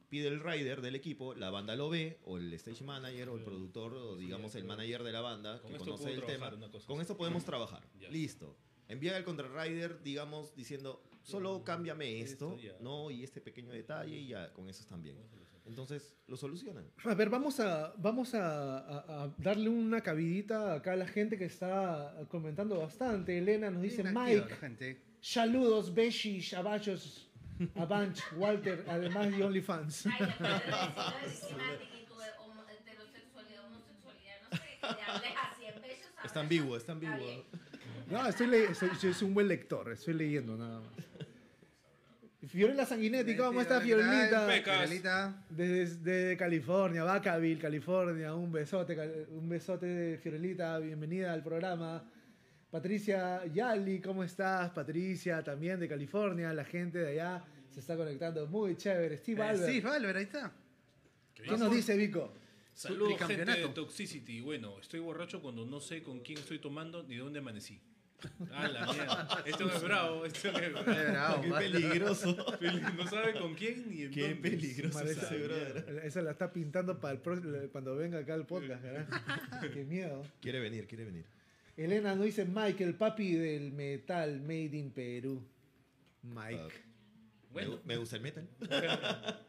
Pide el rider del equipo, la banda lo ve, o el stage manager, o el productor, o digamos el manager de la banda, Con que esto conoce el tema. trabajar, una cosa Con esto podemos trabajar. Listo. Envía el contrarrider, digamos, diciendo, solo cámbiame esto, Esto. ¿no? Y este pequeño detalle, y ya, con eso están bien. Entonces, lo solucionan. A ver, vamos a, vamos a, a- a darle una cabidita acá a la gente que está comentando bastante. Elena nos dice, Mike, gente. saludos, beshi, shabachos, abanch, Walter, además de OnlyFans. Ay, yo te voy no estoy le- soy, soy un buen lector, estoy leyendo nada más. Fiorella Sanguinetti, ¿cómo está. Fiorellita? Fiorellita. Desde, desde California, Vacaville, California, un besote, un besote de Fiorelita, bienvenida al programa. Patricia Yali, ¿cómo estás? Patricia, también de California, la gente de allá se está conectando, muy chévere. Steve Eh, Albert, sí, Valver, ahí está. ¿qué nos dice Vico? Saludos, gente de. Toxicity. Bueno, estoy borracho cuando no sé con quién estoy tomando ni dónde amanecí. Ah, la mierda. Esto es bravo, esto es bravo. bravo, Qué peligroso. No sabe con quién ni en Qué dónde. peligroso Parece- ese brother. Esa la está pintando para el pro- cuando venga acá al podcast, carajo. (laughs) Qué miedo. Quiere venir, quiere venir. Elena nos dice Mike, el papi del metal made in Perú. Mike. Me, Bueno, me gusta el metal. (laughs)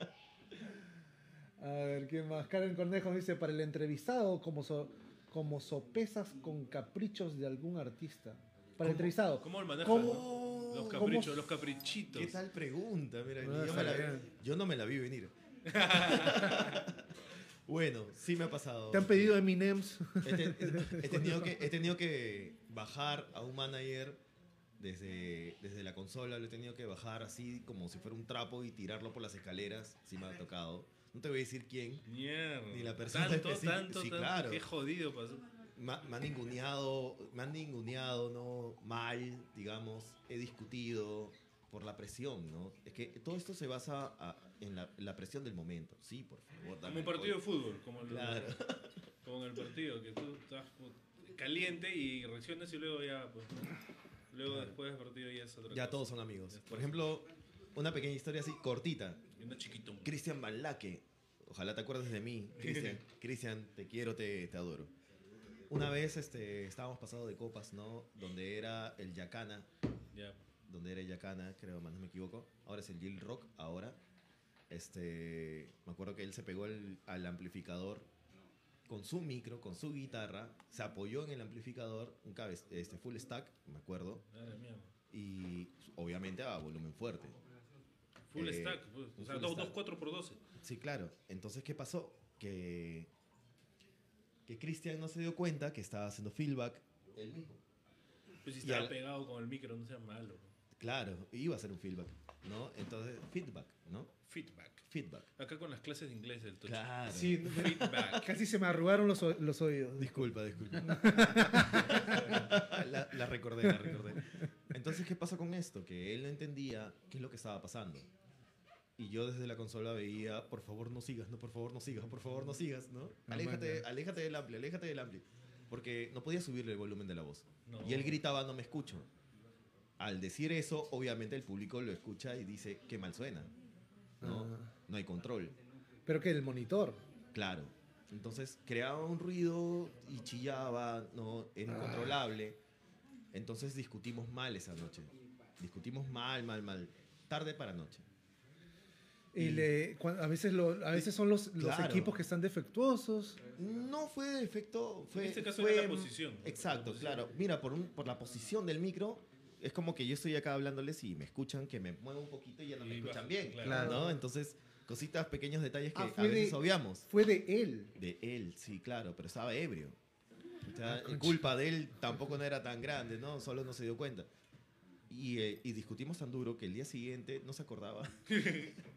A ver, ¿qué más? Karen Cornejo dice, para el entrevistado, como, so- como sopesas con caprichos de algún artista. Para el entrevistado. ¿cómo el maneja? ¿Cómo- Los cómo- caprichos, los caprichitos. ¿Qué tal pregunta? Mira, No, yo, está me la- yo no me la vi venir. (laughs) bueno, sí me ha pasado. ¿Te han pedido Eminems? He, te- (laughs) he tenido que, he tenido que bajar a un manager desde, desde la consola, lo he tenido que bajar así como si fuera un trapo y tirarlo por las escaleras, sí me ha tocado. No te voy a decir quién. Mierda. Ni la persona tanto, (laughs) específica. tanto, Sí, tanto. claro. Qué jodido pasó. Ma- Me, han ninguneado, me han ninguneado, ¿no? Mal, digamos. He discutido por la presión, ¿no? Es que todo esto se basa a- en la, la presión del momento. Sí, por favor. Como un partido de fútbol, como, el- Claro. (laughs) como en el partido, que tú estás caliente y reaccionas y luego ya, pues. Luego después del partido ya es otra Ya cosa. todos son amigos. Por ejemplo, una pequeña historia así, cortita. Y uno chiquito. Cristian Malaque. Ojalá te acuerdes de mí, (laughs) Cristian. Cristian, te quiero, te, te adoro. Una vez este, estábamos pasando de copas, ¿no? Donde era el Yacana, Ya. donde era el Yacana, creo, más no me equivoco. Ahora es el Jill Rock, ahora. Este, me acuerdo que él se pegó el- al amplificador con su micro, con su guitarra, se apoyó en el amplificador, un cabe- este, full stack, me acuerdo, y obviamente a volumen fuerte. Full Eh, stack, pues. O sea, full 2, stack. 2, 4 por 12. Sí, claro. Entonces, ¿qué pasó? Que, que Cristian no se dio cuenta que estaba haciendo feedback él mismo. Pues si estaba al- pegado con el micro, no sea malo. Claro, iba a hacer un feedback, ¿no? Entonces, feedback, ¿no? Feedback. Feedback. Acá con las clases de inglés del Tocho. Claro. Sí, Feedback. (laughs) casi se me arrugaron los, los oídos. Disculpa, disculpa. (laughs) la, la recordé, la recordé. Entonces, ¿qué pasó con esto? Que él no entendía qué es lo que estaba pasando. Y yo desde la consola veía, por favor no sigas, no, por favor no sigas, por favor no sigas, ¿no? No Aléjate, aléjate del ampli, aléjate del ampli. Porque no podía subirle el volumen de la voz. No. Y él gritaba, no me escucho. Al decir eso, obviamente el público lo escucha y dice, qué mal suena. ¿no? Ah. No hay control. Pero que el monitor. Claro. Entonces creaba un ruido y chillaba, ¿no? Era incontrolable. Entonces discutimos mal esa noche. Discutimos mal, mal, mal. Tarde para noche. Y le- cua- a, veces lo- a veces son los, los Claro. equipos que están defectuosos. No fue de efecto. Fue, En este caso fue- era la posición. Exacto, La posición. claro. Mira, por, un- por la posición del micro, es como que yo estoy acá hablándoles y me escuchan, que me muevo un poquito y ya no me escuchan baja, bien. claro. ¿no? Entonces, cositas, pequeños detalles que Ah, a fue veces de- obviamos. Fue de él. De él, sí, claro, pero estaba ebrio. O sea, Ah, culpa de él tampoco no era tan grande, ¿no? Solo no se dio cuenta. Y, eh, y discutimos tan duro que el día siguiente no se acordaba. (laughs)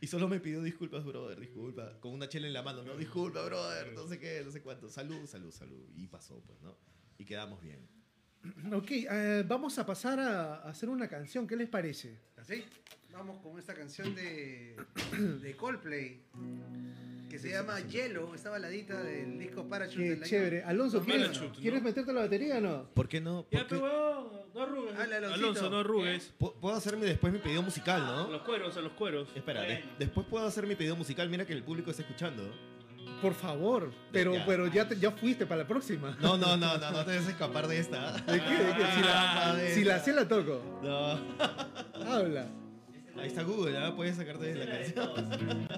y solo me pidió disculpas, brother, disculpa. Con una chela en la mano, ¿no? Disculpa, brother, no sé qué, no sé cuánto. Salud, salud, salud. Y pasó, pues, ¿no? Y quedamos bien. (clears throat) Ok, eh, vamos a pasar a, a hacer una canción. ¿Qué les parece? ¿Así? Vamos con esta canción de, de Coldplay que se llama Yellow, esta baladita del disco Parachute Qué del año chévere. Alonso, ¿quieres, Parachute, ¿no? ¿quieres meterte la batería o no? ¿Por qué no? Ya, ¿Por qué? pero no arrugues. Dale, Aloncito. Alonso, no arrugues. Pu- Puedo hacerme después mi pedido musical, A ¿no? los cueros, a los cueros. Espera, de- después puedo hacer mi pedido musical. Mira que el público está escuchando. Por favor. Pero Ya. ya, pero ya, te- ya fuiste para la próxima. No, no, no, no, no te dejes escapar de esta. ¿De qué? ¿De qué? Si la, (laughs) de si la sé, la toco. No. Habla. Ahí está Google, ¿ah? Puedes sacarte de la canción.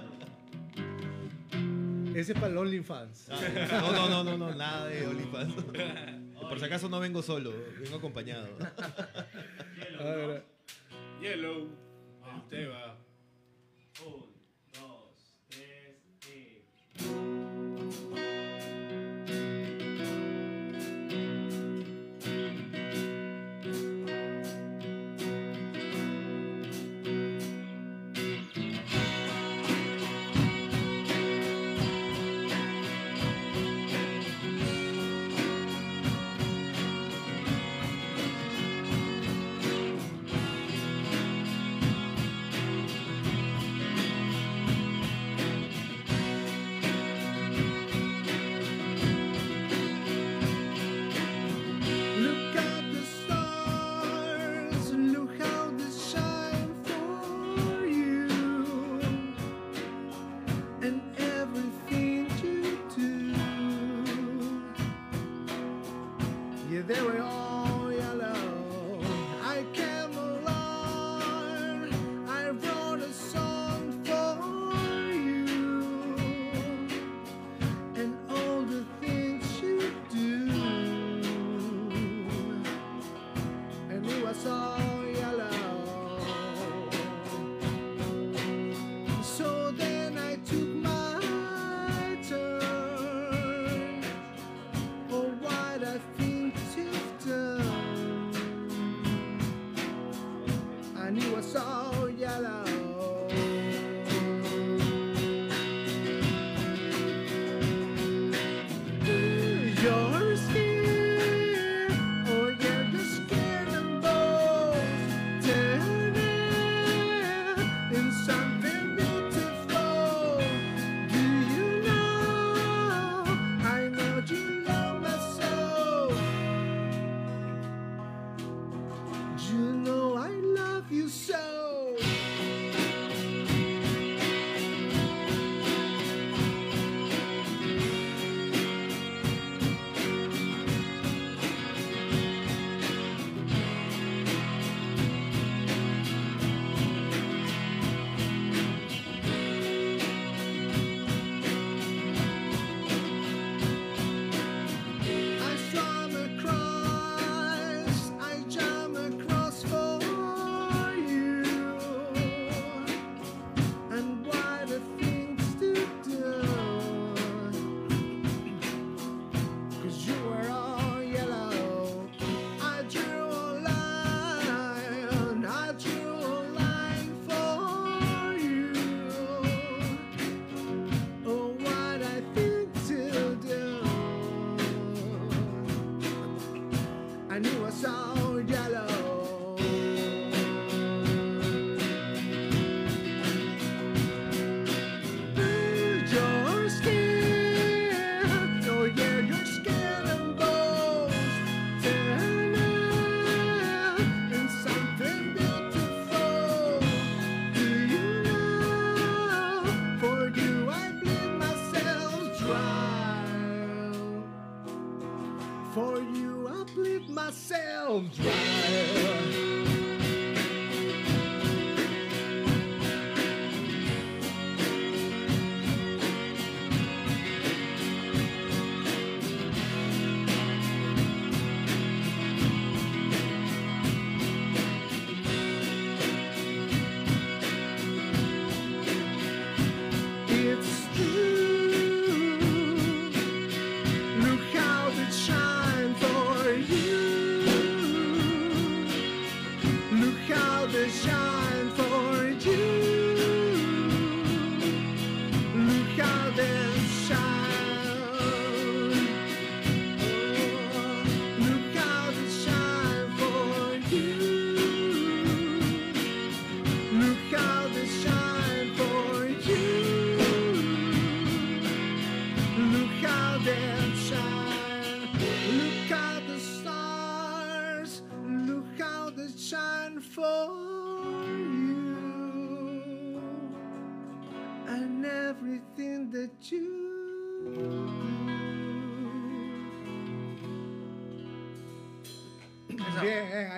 Ese es para el OnlyFans. No, no, no, no, no, nada de OnlyFans. (laughs) Por si acaso no vengo solo, vengo acompañado. (laughs) Ver, Yellow, el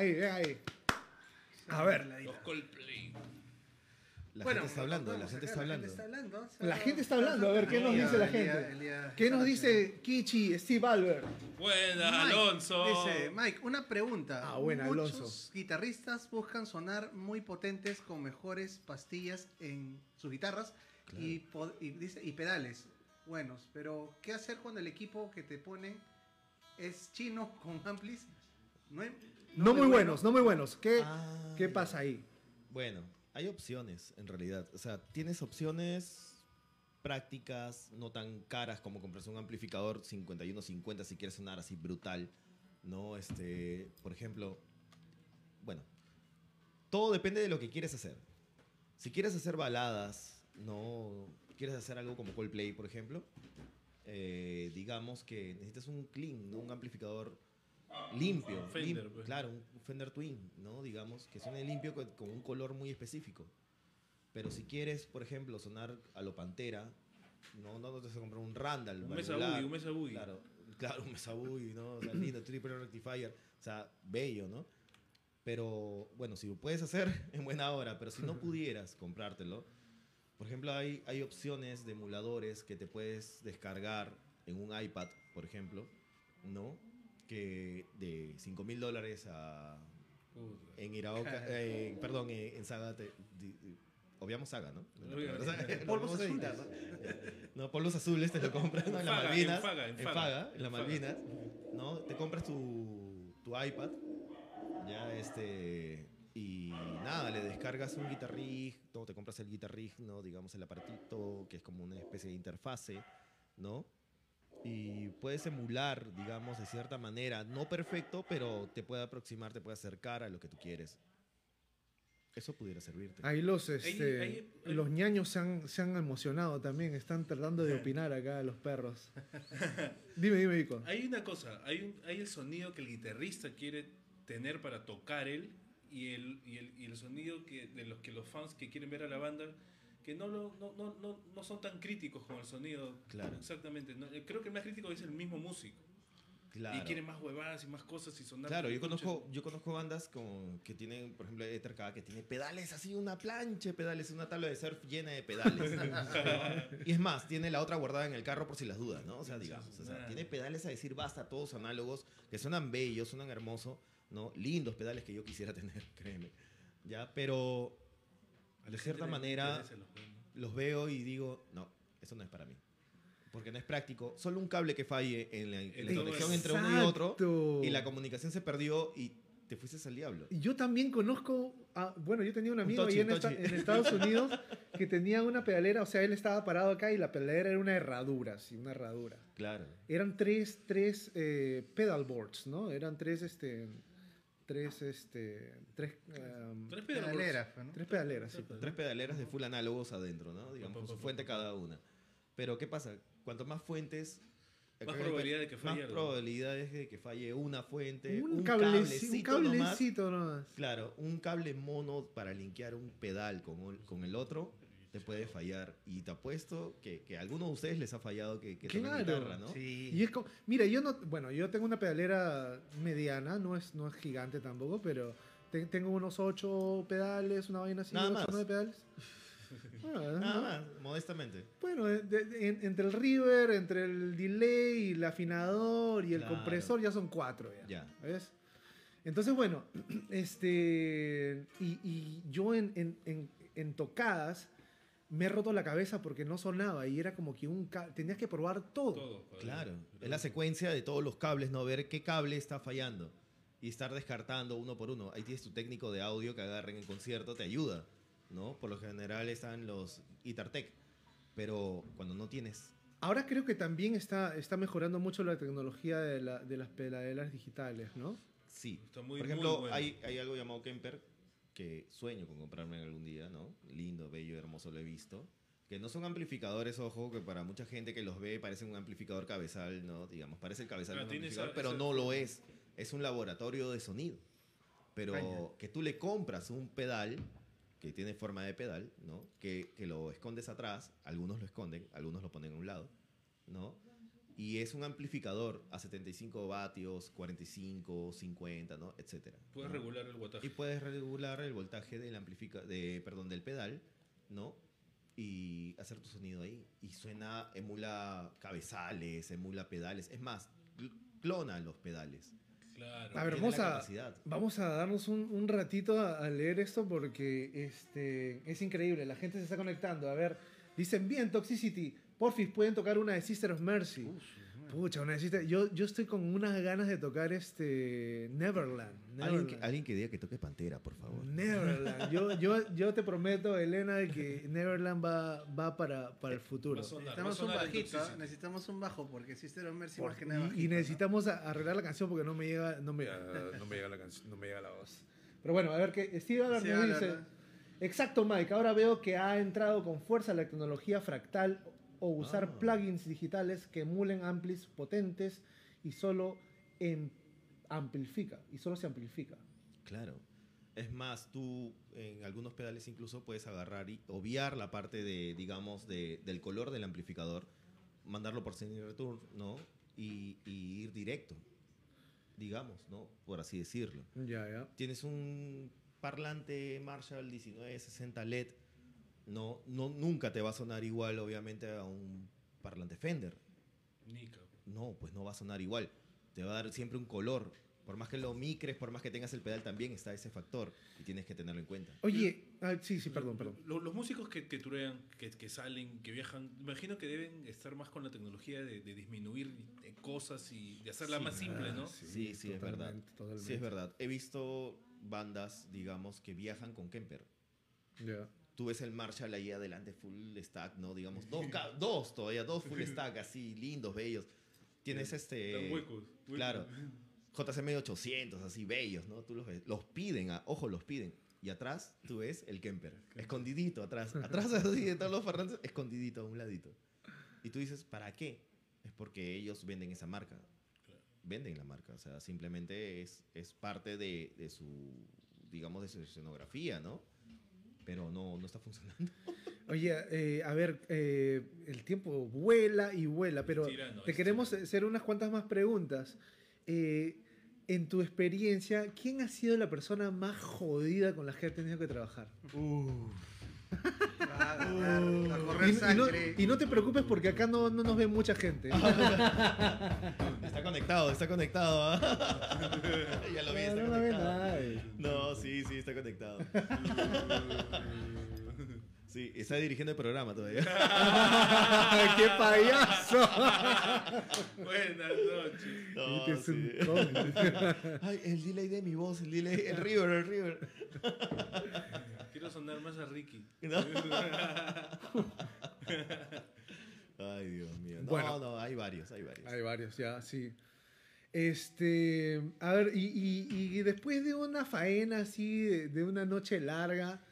ahí, bien ahí. A ver, Los Coldplay. La Bueno, gente está hablando, la gente está hablando. La gente está hablando. La gente está hablando, a ver, ¿qué nos dice la gente? ¿Qué nos dice Kichi, Steve Albert? Buenas, Mike, Alonso. Dice, Mike, una pregunta. Ah, buena, Muchos Alonso. guitarristas buscan sonar muy potentes con mejores pastillas en sus guitarras y dice, y pedales buenos. Pero, ¿qué hacer cuando el equipo que te ponen es chino con amplis? No, hay- No, muy buenos, no muy buenos. ¿Qué, Ah, ¿qué pasa ahí? Bueno, hay opciones en realidad. O sea, tienes opciones prácticas, no tan caras como comprarse un amplificador 5150 si quieres sonar así brutal. No, este, por ejemplo, bueno, todo depende de lo que quieres hacer. Si quieres hacer baladas, no quieres hacer algo como Coldplay, por ejemplo, eh, digamos que necesitas un clean, ¿no? un amplificador limpio, Fender, lim- pues. claro, un Fender Twin, ¿no? Digamos que suene limpio con, con un color muy específico. Pero si quieres, por ejemplo, sonar a lo Pantera, no, no, no te vas a comprar un Randall, Un Mesa. Boogie, un Mesa Boogie. Claro, (laughs) claro, un Mesa Boogie, ¿no? O sea, lindo, (laughs) triple rectifier, o sea, bello, ¿no? Pero bueno, si lo puedes hacer, (laughs) en buena hora, pero si no pudieras comprártelo, por ejemplo, hay, hay opciones de emuladores que te puedes descargar en un iPad, por ejemplo, ¿no? Que de 5 mil dólares a en Iraoka, (laughs) eh, perdón, eh, en Saga, te- di- di- obviamos Saga, ¿no? (laughs) Polvos azules. ¿no? Polvos azules te lo compras, ¿no? En las en Malvinas, Faga, en en Faga. En las. Malvinas, ¿no? Te compras tu, tu iPad, ya este, y nada, le descargas un Guitar Rig, ¿no? Te compras el Guitar Rig, ¿no? Digamos el aparatito, que es como una especie de interfase, ¿no? Y puedes emular, digamos, de cierta manera, no perfecto, pero te puede aproximar, te puede acercar a lo que tú quieres. Eso pudiera servirte. Ahí los, este, ahí- ahí- los ñaños se han, se han emocionado también, están tratando de opinar acá los perros. (laughs) Dime, dime, Vico. Hay una cosa, hay, un, hay el sonido que el guitarrista quiere tener para tocar él y el, y el, y el sonido que, de los que los fans que quieren ver a la banda que no, lo, no, no, no, no son tan críticos con el sonido. Claro. Exactamente. no, eh, creo que el más crítico es el mismo músico. Claro. Y quiere más huevadas y más cosas y sonar. Claro, como yo conozco, yo conozco bandas con, que tienen, por ejemplo, Etherk, que tiene pedales así, una plancha de pedales, una tabla de surf llena de pedales. (laughs) y es más, tiene la otra guardada en el carro por si las dudas, ¿no? O sea, digamos, o sea, tiene pedales a decir basta, todos análogos, que suenan bellos, suenan hermosos, ¿no? Lindos pedales que yo quisiera tener, (laughs) créeme. ¿Ya? Pero, de cierta manera, los juegos, ¿no? los veo y digo, no, eso no es para mí. Porque no es práctico. Solo un cable que falle en la, en la conexión entre uno y otro y la comunicación se perdió y te fuiste al diablo. Yo también conozco, a- bueno, yo tenía un amigo tochi, ahí en, un esta- tochi. en Estados (laughs) Unidos que tenía una pedalera, o sea, él estaba parado acá y la pedalera era una herradura, sí, una herradura. Claro. Eran tres, tres eh, pedal boards, ¿no? Eran tres, este, tres, este, tres, um, Tres pedaleros. Pedalera, pues, ¿no? tres pedaleras, sí. pues. Tres pedaleras de full análogos adentro, ¿no? Digamos, con su fuente cada una. Pero ¿qué pasa? Cuanto más fuentes... Más probabilidad de que falle Más algo. probabilidades de que falle una fuente, Un, un, cableci- cablecito, un nomás. cablecito nomás. Claro, un cable mono para linkear un pedal con, con el otro te puede fallar. Y te apuesto que, que a alguno de ustedes les ha fallado que, que toquen Claro. guitarra, ¿no? Sí. Y es como, mira, yo no, bueno, yo tengo una pedalera mediana, no es, no es gigante tampoco, pero te- tengo unos ocho pedales, una vaina así, Nada ocho, más. nueve pedales. (laughs) Bueno, Nada ¿no? más, modestamente. Bueno, de- de- en- entre el river, entre el delay, el afinador y el Claro. compresor ya son cuatro ya. Ya. ¿Ves? Entonces, bueno, (clears throat) este. Y, y yo en, en- en- en tocadas me he roto la cabeza porque no sonaba y era como que un. Tenías que probar todo. Claro. Es la secuencia de todos los cables, ¿no? Ver qué cable está fallando. Y estar descartando uno por uno. Ahí tienes tu técnico de audio que agarren en concierto, te ayuda, ¿no? Por lo general están los Itartec. Pero cuando no tienes Ahora creo que también está, está mejorando mucho la tecnología de, la- de las pedaleras digitales, ¿no? Sí. Está muy, Por muy ejemplo, bueno. hay, hay algo llamado Kemper que sueño con comprarme algún día, ¿no? Lindo, bello, hermoso, lo he visto. Que no son amplificadores, ojo, que para mucha gente que los ve parecen un amplificador cabezal, ¿no? Digamos, parece el cabezal Ah, de un amplificador, esa- pero esa- no lo es. Es un laboratorio de sonido. Pero que tú le compras un pedal que tiene forma de pedal, ¿no? Que, que lo escondes atrás, algunos lo esconden, algunos lo ponen a un lado, ¿no? Y es un amplificador a 75 vatios, 45, 50, ¿no? Etcétera. Puedes ¿no? regular el wattaje. Y puedes regular el voltaje del amplifica de, perdón, del pedal, ¿no? Y hacer tu sonido ahí. Y suena, emula cabezales, emula pedales. Es más, cl- clona los pedales. Claro. A ver, vamos la a, capacidad. vamos a darnos un, un ratito a, a leer esto porque este, es increíble. La gente se está conectando. A ver, dicen bien, Toxicity. Porfis, pueden tocar una de Sister of Mercy. Pucha, una de Sister. Yo, yo estoy con unas ganas de tocar este Neverland. Alguien que, alguien que diga que toque Pantera, por favor. Neverland. Yo, (laughs) yo, yo te prometo, Elena, de que Neverland va, va para, para el futuro. A sonar, Necesitamos un bajito, ¿ah? Necesitamos un bajo porque Sister of Mercy Por- más que nada y- necesitamos arreglar la canción porque no me llega, no me, no me llega la canción, no me llega la voz. Pero bueno, a ver que Steve Allard Sí, dice, exacto Mike, ahora veo que ha entrado con fuerza la tecnología fractal o usar Ah. plugins digitales que emulen amplis potentes y solo em- amplifica, y solo se amplifica. Claro. Es más, tú en algunos pedales incluso puedes agarrar y obviar la parte de, digamos, de- del color del amplificador, mandarlo por semi return, ¿no? y, y ir directo, digamos, ¿no? Por así decirlo. Ya, ya. Tienes un parlante Marshall 1960 LED, no, no, nunca te va a sonar igual, obviamente, a un parlante Fender. Nica. No, pues no va a sonar igual. Te va a dar siempre un color. Por más que lo micres, por más que tengas el pedal, también está ese factor y tienes que tenerlo en cuenta. Oye, ah, sí, sí, perdón, perdón. Lo- Los, músicos que, que turean, que, que salen, que viajan, imagino que deben estar más con la tecnología de, de disminuir cosas y de hacerla Sí, más simple, ¿no? Sí, sí, es verdad. totalmente, totalmente. Sí, es verdad. He visto bandas, digamos, que viajan con Kemper. Ya. Tú ves el Marshall ahí adelante, full stack, ¿no? Digamos, dos, (laughs) dos todavía, dos full stack, así, lindos, bellos. Tienes este... Están huecos, huecos. Claro. (laughs) JCM 800, así, bellos, ¿no? Tú los ves. Los piden, a- ojo, los piden. Y atrás tú ves el Kemper, escondidito atrás. (laughs) Atrás así de todos los parlantes, escondidito a un ladito. Y tú dices, ¿para qué? Es porque ellos venden esa marca. Venden la marca, o sea, simplemente es, es parte de, de su, digamos, de su escenografía, ¿no? Pero no, no está funcionando. (laughs) Oye, eh, a ver, eh, el tiempo vuela y vuela, pero Tirando, te queremos tirando. hacer unas cuantas más preguntas. Eh, en tu experiencia, ¿quién ha sido la persona más jodida con la que has tenido que trabajar? Va a Y, no, sangre. y no te preocupes porque acá no, no nos ve mucha gente. (laughs) Está conectado, está conectado. ¿ah? (laughs) ya lo vi, está conectado. No, sí, sí, está conectado. Sí, está dirigiendo el programa todavía. (laughs) ¡Qué payaso! Buenas noches. No, Este es un sí. tonto. Ay, el delay de mi voz, el delay, el river, el river. Quiero sonar más a Ricky. No. (laughs) Ay, Dios mío. No, Bueno. no, hay varios, hay varios. Hay varios, ya, sí. Este, a ver, y, y- y después de una faena así, de, de una noche larga,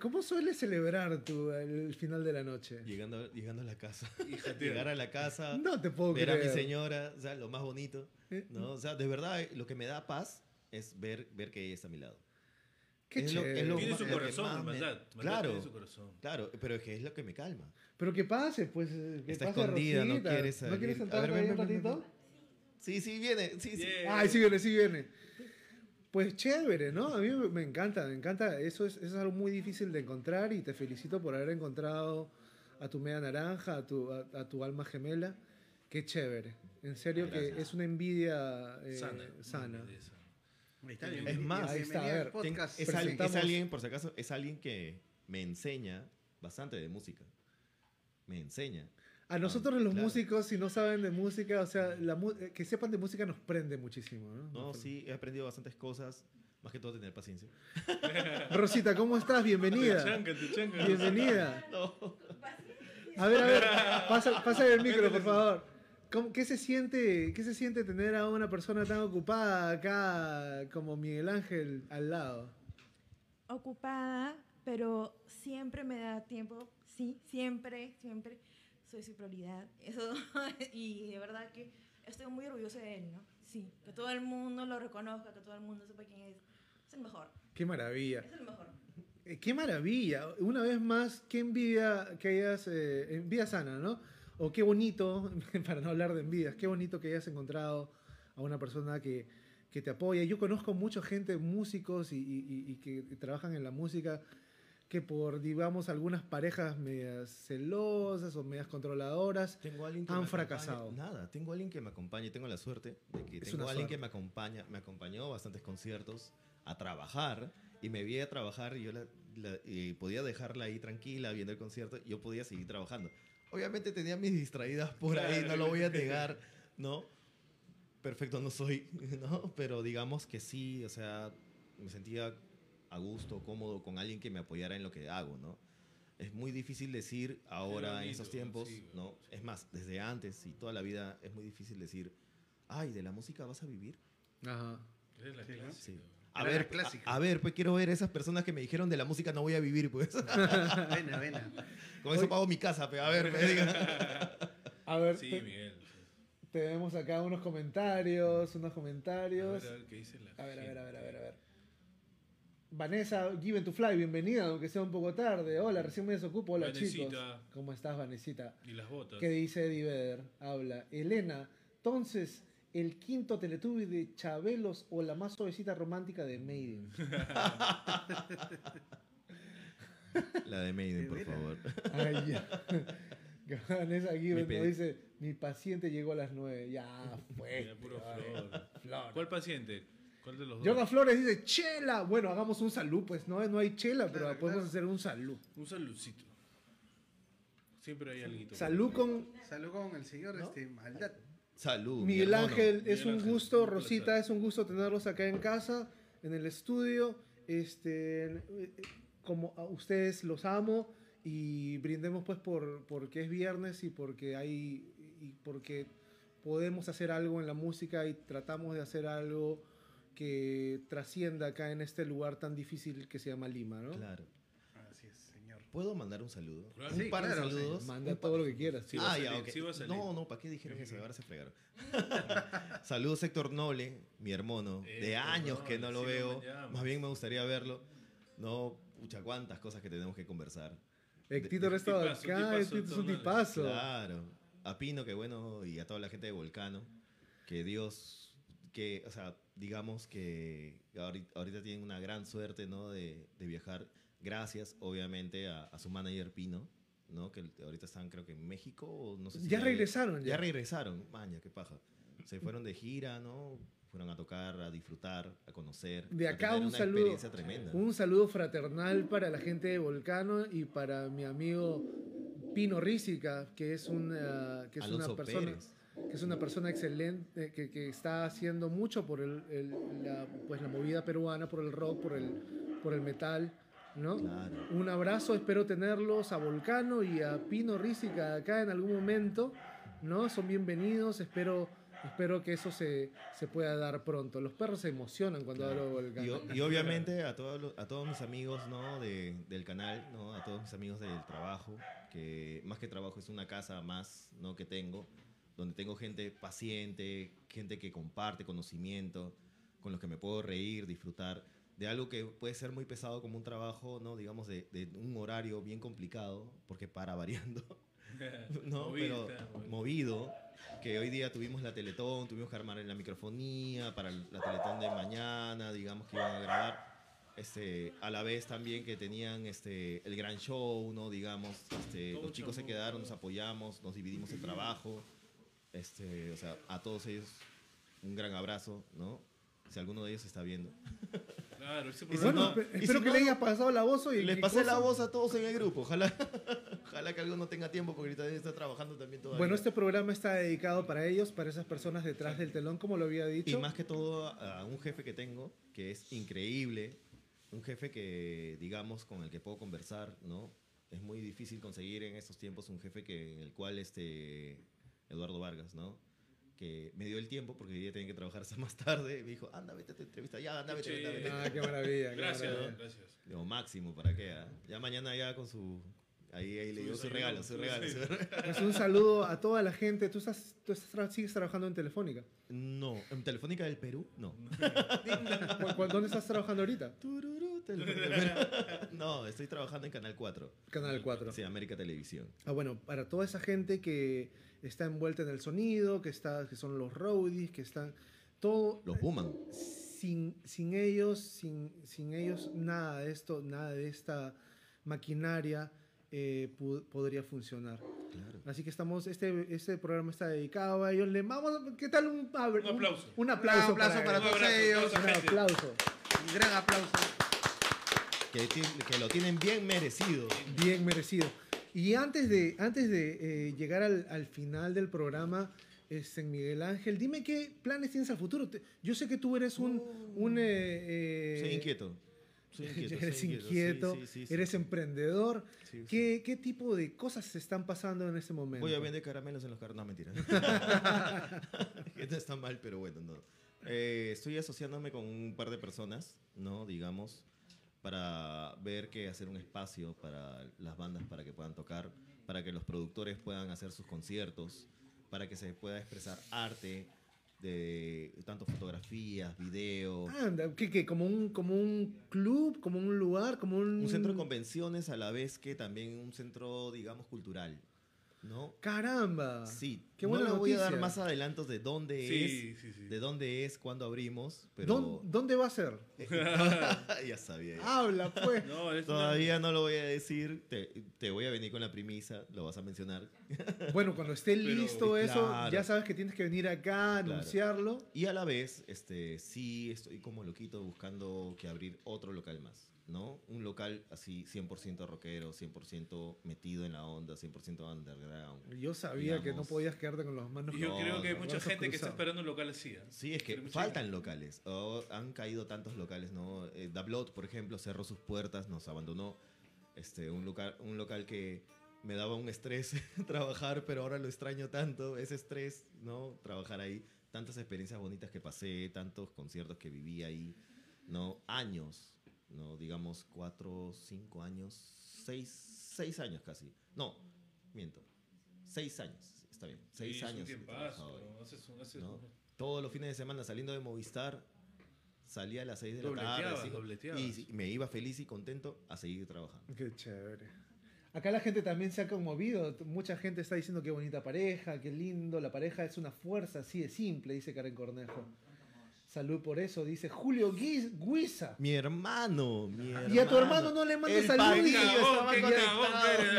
¿cómo sueles celebrar tú el final de la noche? Llegando, llegando a la casa. (laughs) Hija Llegar a la casa, No te puedo ver a mi creer. señora, o sea, lo más bonito. Eh, ¿no? O sea, de verdad, lo que me da paz es ver, ver que ella está a mi lado. Qué es lo- chévere. es lo Tiene su que corazón, más me- maldad. Maldad Claro. tiene su corazón. Claro, pero es que es lo que me calma. Pero que pase, pues. eh, Que Está pase escondida, no Rosita. quiere ¿No salir. quieres A entrar ver, ahí ven, un ven, ven, ratito? Sí, sí, viene. Sí, sí. Ay, sí viene, sí viene. Pues chévere, ¿no? A mí me encanta, me encanta. Eso es, eso es algo muy difícil de encontrar y te felicito por haber encontrado a tu media naranja, a tu, a, a tu alma gemela. Qué chévere. En serio que Gracias. es una envidia eh, Sana. sana. De esa. Ahí está, Es más, ahí está, a ver, Ten- es, al- es alguien, por si acaso, es alguien que me enseña bastante de música. Me enseña. A nosotros los claro. músicos, si no saben de música, o sea, la mu- eh, que sepan de música nos prende muchísimo, ¿no? No, sí, he aprendido bastantes cosas. Más que todo tener paciencia. (laughs) Rosita, ¿cómo estás? Te Bienvenida. chanca, te chanca. Bienvenida. No. A ver, a ver, pasa, pasa el micro, por favor. ¿Cómo- qué, se siente, ¿Qué se siente tener a una persona tan ocupada acá como Miguel Ángel al lado? ocupada, pero siempre me da tiempo, sí, siempre, siempre soy su prioridad. (laughs) Eso, y de verdad que estoy muy orgullosa de él, ¿no? Sí, que todo el mundo lo reconozca, que todo el mundo sepa quién es. Es el mejor, Qué maravilla. es el mejor. Eh, Qué maravilla. Una vez más, qué envidia que hayas, eh, envidia sana, ¿no? O qué bonito, (laughs) para no hablar de envidias, qué bonito que hayas encontrado a una persona que, que te apoya. Yo conozco mucha gente, músicos y, y- y- y que trabajan en la música, que por, digamos, algunas parejas medias celosas o medias controladoras, Tengo alguien que Han acompañe- fracasado. Nada, tengo alguien que me acompañe. Tengo la suerte de que Es tengo alguien suerte. que me acompaña. Me acompañó a bastantes conciertos a trabajar y me vi a trabajar y yo la- la- y podía dejarla ahí tranquila viendo el concierto. y Yo podía seguir trabajando. Obviamente tenía mis distraídas por ahí, no lo voy a (laughs) negar, ¿no? Perfecto no soy, (laughs) ¿no? Pero digamos que sí, o sea, me sentía a gusto, cómodo con alguien que me apoyara en lo que hago, ¿no? Es muy difícil decir ahora en bonito, esos tiempos, sí, ¿no? Es más, desde antes y toda la vida es muy difícil decir, ay, ¿de la música vas a vivir? Ajá. Es la clásica. Sí. A ver, la clásica. A, a ver, pues quiero ver esas personas que me dijeron de la música no voy a vivir, pues. (laughs) Vena, vena. Con eso pago mi casa, pero a ver, me digan. (laughs) A ver, Sí, te- Miguel. tenemos acá unos comentarios, unos A comentarios. ver, a ver qué dice la A ver, a ver, a ver, a ver, a ver. Vanessa, Given to Fly, bienvenida, aunque sea un poco tarde. Hola, recién me desocupo. Hola, Vanesita. chicos. ¿Cómo estás, Vanesita? Y las botas. ¿Qué dice Eddie Vedder? Habla. Elena, Entonces, el quinto Teletubby de Chabelos o la más suavecita romántica de Maiden. (laughs) La de Maiden, De por favor. Ay, ya. (laughs) Vanessa Aguirre nos dice, mi paciente llegó a las nueve. Ya fue. Ya, puro flor. Flor. ¿Cuál paciente? ¿Cuál de los dos? Yoga Flores dice, chela. Bueno, hagamos un salud, pues no, no hay chela, pero Claro, podemos hacer un salud. Un saludcito. Siempre hay alguien. Salud con Salud con el señor ¿No? este, Maldad. Salud. mi Miguel hermano. Ángel. Miguel Es un Ángel, gusto. Rosita, es un gusto tenerlos acá en casa, en el estudio. Este, como a ustedes los amo y brindemos pues por porque es viernes y porque hay y porque podemos hacer algo en la música y tratamos de hacer algo que trascienda acá en este lugar tan difícil que se llama Lima, ¿no? Claro. ¿Puedo mandar un saludo? Claro. Un Sí, par de claro, sí. saludos. Manda todo lo que quieras. Sí, ah, ya. No, no, ¿para qué dijeron eso? Ahora se fregaron. (laughs) Saludos Héctor Noble, mi hermano. de Héctor años que no lo veo. Más bien me gustaría verlo. No, pucha, cuántas cosas que tenemos que conversar. Héctor ha estado acá, Héctor es un tipazo. Claro. A Pino, que bueno, y a toda la gente de Volcano. Que Dios, que, o sea, digamos que ahorita, ahorita tienen una gran suerte, ¿no? De, de viajar. Gracias, obviamente, a, a su manager Pino, ¿no? Que ahorita están, creo que en México, o no sé si Ya regresaron, Ya ya. regresaron, maña, qué paja. Se fueron de gira, ¿no? Fueron a tocar, a disfrutar, a conocer. De a acá tener un una saludo. experiencia tremenda. Un saludo fraternal para la gente de Volcano y para mi amigo Pino Rísica, que es una, que es Alonso una persona Pérez. que es una persona excelente que, que está haciendo mucho por el, el- la, pues la movida peruana, por el rock, por el, por el metal, ¿no? Claro. Un abrazo, espero tenerlos a Volcano y a Pino Rísica acá en algún momento, ¿no? Son bienvenidos, espero, espero que eso se, se pueda dar pronto. Los perros se emocionan cuando hablo de Y, Volcano. o- y obviamente a todos, los- a todos mis amigos ¿no? de, del canal, ¿no? a todos mis amigos del trabajo, que más que trabajo es una casa más ¿no? que tengo, donde tengo gente paciente, gente que comparte conocimiento, con los que me puedo reír, disfrutar de algo que puede ser muy pesado como un trabajo, ¿no? digamos, de, de un horario bien complicado, porque para variando. (laughs) ¿no? Movido, Pero está, movido. que hoy día tuvimos la Teletón, tuvimos que armar en la microfonía para la Teletón de mañana, digamos que iban a grabar. Este, a la vez también que tenían este, el gran show, ¿no? Digamos, este, los chicos se quedaron, nos apoyamos, nos dividimos el trabajo. Este, o sea, a todos ellos un gran abrazo, ¿no? Si alguno de ellos está viendo. (laughs) Claro, ese Y programa. bueno, no- espe- y espero si que no, le haya pasado la voz y Les pasé la cosa. voz a todos en el grupo. Ojalá, (laughs) ojalá que alguno tenga tiempo porque ahorita está trabajando también todavía. Bueno, este programa está dedicado para ellos, para esas personas detrás del telón, como lo había Y dicho. más que todo a un jefe que tengo, que es increíble, un jefe que, digamos, con el que puedo conversar, ¿no? Es muy difícil conseguir en estos tiempos un jefe que, en el cual, este, Eduardo Vargas, ¿no? Que me dio el tiempo porque hoy día tenía que trabajar hasta (laughs) más tarde. Y me dijo, anda, vete a tu entrevista. Ya, anda, vete, vete, vete. Ah, qué maravilla. qué Gracias, maravilla. gracias. Digo, máximo, ¿para qué? ah? Ya mañana ya con su... Ahí, ahí le dio su regalo, su regalo, su desayuno. regalo. Pues un saludo a toda la gente. ¿Tú, estás, tú estás tra- sigues trabajando en Telefónica? No, ¿en Telefónica del Perú? No. (laughs) ¿Cu- cu- ¿Dónde estás trabajando ahorita? (laughs) No, estoy trabajando en Canal 4. Canal 4. Sí, América Televisión. Ah, bueno, para toda esa gente que está envuelta en el sonido, que, está, que son los roadies, que están... Todo, Los Buman. sin, sin ellos, sin, sin ellos, nada de esto, nada de esta maquinaria eh, podría funcionar. Claro. Así que estamos, este, este programa está dedicado a ellos. Le vamos, ¿qué tal un, a ver, Un aplauso. Un, aplauso, Un aplauso para Un todos ellos. aplauso, Un aplauso. Un gran aplauso. Que, que lo tienen bien merecido. Bien merecido. Y antes de, antes de eh, llegar al, al final del programa, este, Miguel Ángel, dime qué planes tienes al futuro. Te- Yo sé que tú eres un... un eh, eh, Soy inquieto. Soy (laughs) inquieto. eres soy inquieto, Sí, sí, sí, sí, eres sí. emprendedor. Sí, sí. ¿Qué, ¿Qué tipo de cosas se están pasando en este momento? Voy a vender caramelos en los carros. No, mentira. (laughs) (laughs) no está mal, pero bueno, no. Eh, estoy asociándome con un par de personas, ¿no? Digamos, para ver que hacer un espacio para las bandas para que puedan tocar, para que los productores puedan hacer sus conciertos, para que se pueda expresar arte de tanto fotografías, video. Anda, ¿qué, qué? ¿Como, un, ¿Como un club? ¿Como un lugar? ¿Como un...? Un centro de convenciones a la vez que también un centro, digamos, cultural. ¿no? Caramba. Sí, Qué no buena le voy a dar más adelantos de dónde Sí, es, sí, sí. de dónde es, cuándo abrimos, ¿Dón- pero ¿Dónde va a ser? (laughs) ya sabía. ya. Habla, pues. No, es una- Todavía no lo voy a decir, te, te voy a venir con la premisa, lo vas a mencionar. (laughs) Bueno, cuando esté Pero- listo eso, Claro. ya sabes que tienes que venir acá, anunciarlo. Y a la vez, este, sí estoy como loquito buscando que abrir otro local más, ¿no? Un local así 100% rockero, 100% metido en la onda, 100% underground. Yo sabía que no Digamos. podías quedarte con los manos yo No, creo que hay mucha gente que está cruzados. esperando un local así. ¿eh? Sí, es que faltan locales. o han caído tantos locales, ¿no? Eh, Dablot, por ejemplo, cerró sus puertas, nos abandonó. Este, un, local, un local que me daba un estrés (laughs) trabajar, pero ahora lo extraño tanto, ese estrés, ¿no? Trabajar ahí. Tantas experiencias bonitas que pasé, tantos conciertos que viví ahí, ¿no? Años, ¿no? Digamos, cuatro, cinco años, seis, seis años casi. No, miento. Seis años, está bien. Seis Sí, años. Todos los fines de semana saliendo de Movistar, salía a las 6 de la tarde. y me iba feliz y contento a seguir trabajando. Qué chévere. Acá la gente también se ha conmovido. Mucha gente está diciendo qué bonita pareja, qué lindo. La pareja es una fuerza así de simple, dice Karen Cornejo. Salud por eso, dice Julio Guis- Guisa. Mi hermano, mi hermano. Y a tu hermano no le manda El saludos. Y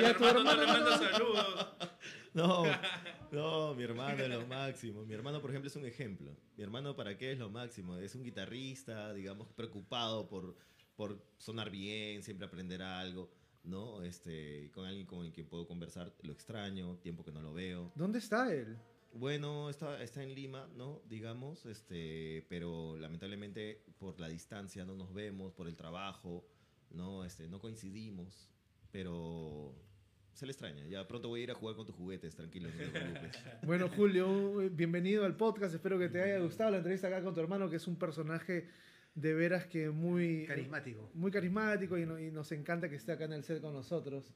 a tu hermano no le manda saludos. (laughs) No, (laughs) no, mi hermano es lo máximo. Mi hermano, por ejemplo, es un ejemplo. Mi hermano, ¿para qué es lo máximo? Es un guitarrista, digamos, preocupado por, por sonar bien, siempre aprender algo, ¿no? Este, con alguien con el que puedo conversar, lo extraño, tiempo que no lo veo. ¿Dónde está él? Bueno, está, está en Lima, ¿no? Digamos, este, pero lamentablemente por la distancia no nos vemos, por el trabajo, ¿no? Este, no coincidimos, pero se le extraña. Ya pronto voy a ir a jugar con tus juguetes, tranquilo, no te preocupes. (laughs) Bueno, Julio, eh, bienvenido al podcast. Espero que te haya gustado la entrevista acá con tu hermano, que es un personaje de veras que muy Carismático. muy carismático y, no- y nos encanta que esté acá en el set con nosotros.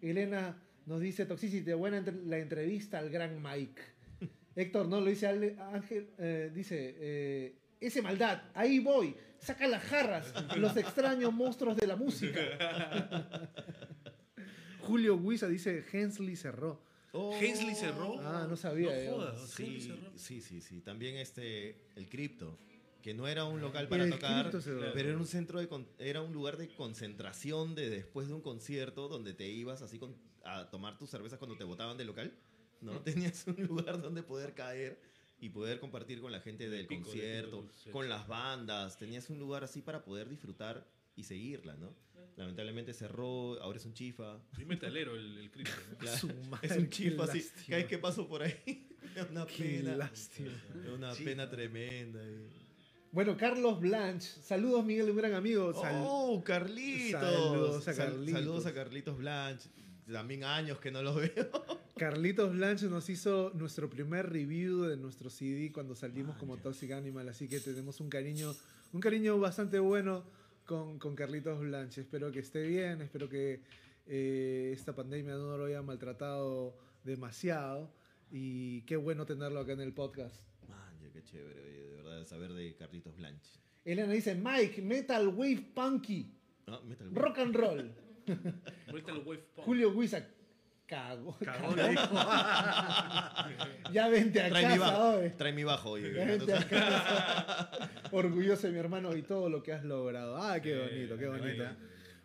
Elena nos dice, Toxicity, buena entre- la entrevista al gran Mike. (laughs) Héctor, no, lo dice Ale- Ángel, eh, dice, eh, ese maldad, ahí voy, saca las jarras, los extraños monstruos de la música. (laughs) Julio Huiza dice, Hensley cerró. Hensley cerró. Ah, no sabía, No jodas, Hensley Sí, cerró. sí, sí, sí. También este, el cripto, que no era un local para El tocar, pero era un centro de, con- era un lugar de concentración de después de un concierto donde te ibas así con- a tomar tus cervezas cuando te botaban del local, ¿no? (laughs) Tenías un lugar donde poder caer y poder compartir con la gente del de concierto, con las bandas, tenías un lugar así para poder disfrutar y seguirla, ¿no? Lamentablemente cerró, ahora es un chifa. Sí, metalero el, el cripto. ¿no? (laughs) Claro, es un chifa así. Cada vez que paso por ahí, (laughs) es una Qué pena. lástima. Es una Sí. pena tremenda. y- Bueno, Carlos Blanch, saludos Miguel, un gran amigo. Sal- ¡Oh, Carlitos! Saludos a Sal- Carlitos. saludos a Carlitos Blanch. También años que no lo (laughs) veo. Carlitos Blanche nos hizo nuestro primer review de nuestro CD cuando salimos como Vaya. Toxic Animal, así que tenemos un cariño, un cariño bastante bueno con, con Carlitos Blanche. Espero que esté bien, espero que eh, esta pandemia no lo haya maltratado demasiado y qué bueno tenerlo acá en el podcast. Man, ya qué chévere, oye, de verdad, saber de Carlitos Blanch. Elena dice, Mike, Metal Wave Punky, Ah, Metal Rock and Roll. Vuelta al wave (laughs) punk. Julio Huiza, cago. Cagó, le dijo. Ya vente a Trae mi bajo. hoy. Trae mi bajo, oye. Vente a casa. (laughs) Orgulloso de mi hermano y todo lo que has logrado. Ah, qué bonito, qué bonito.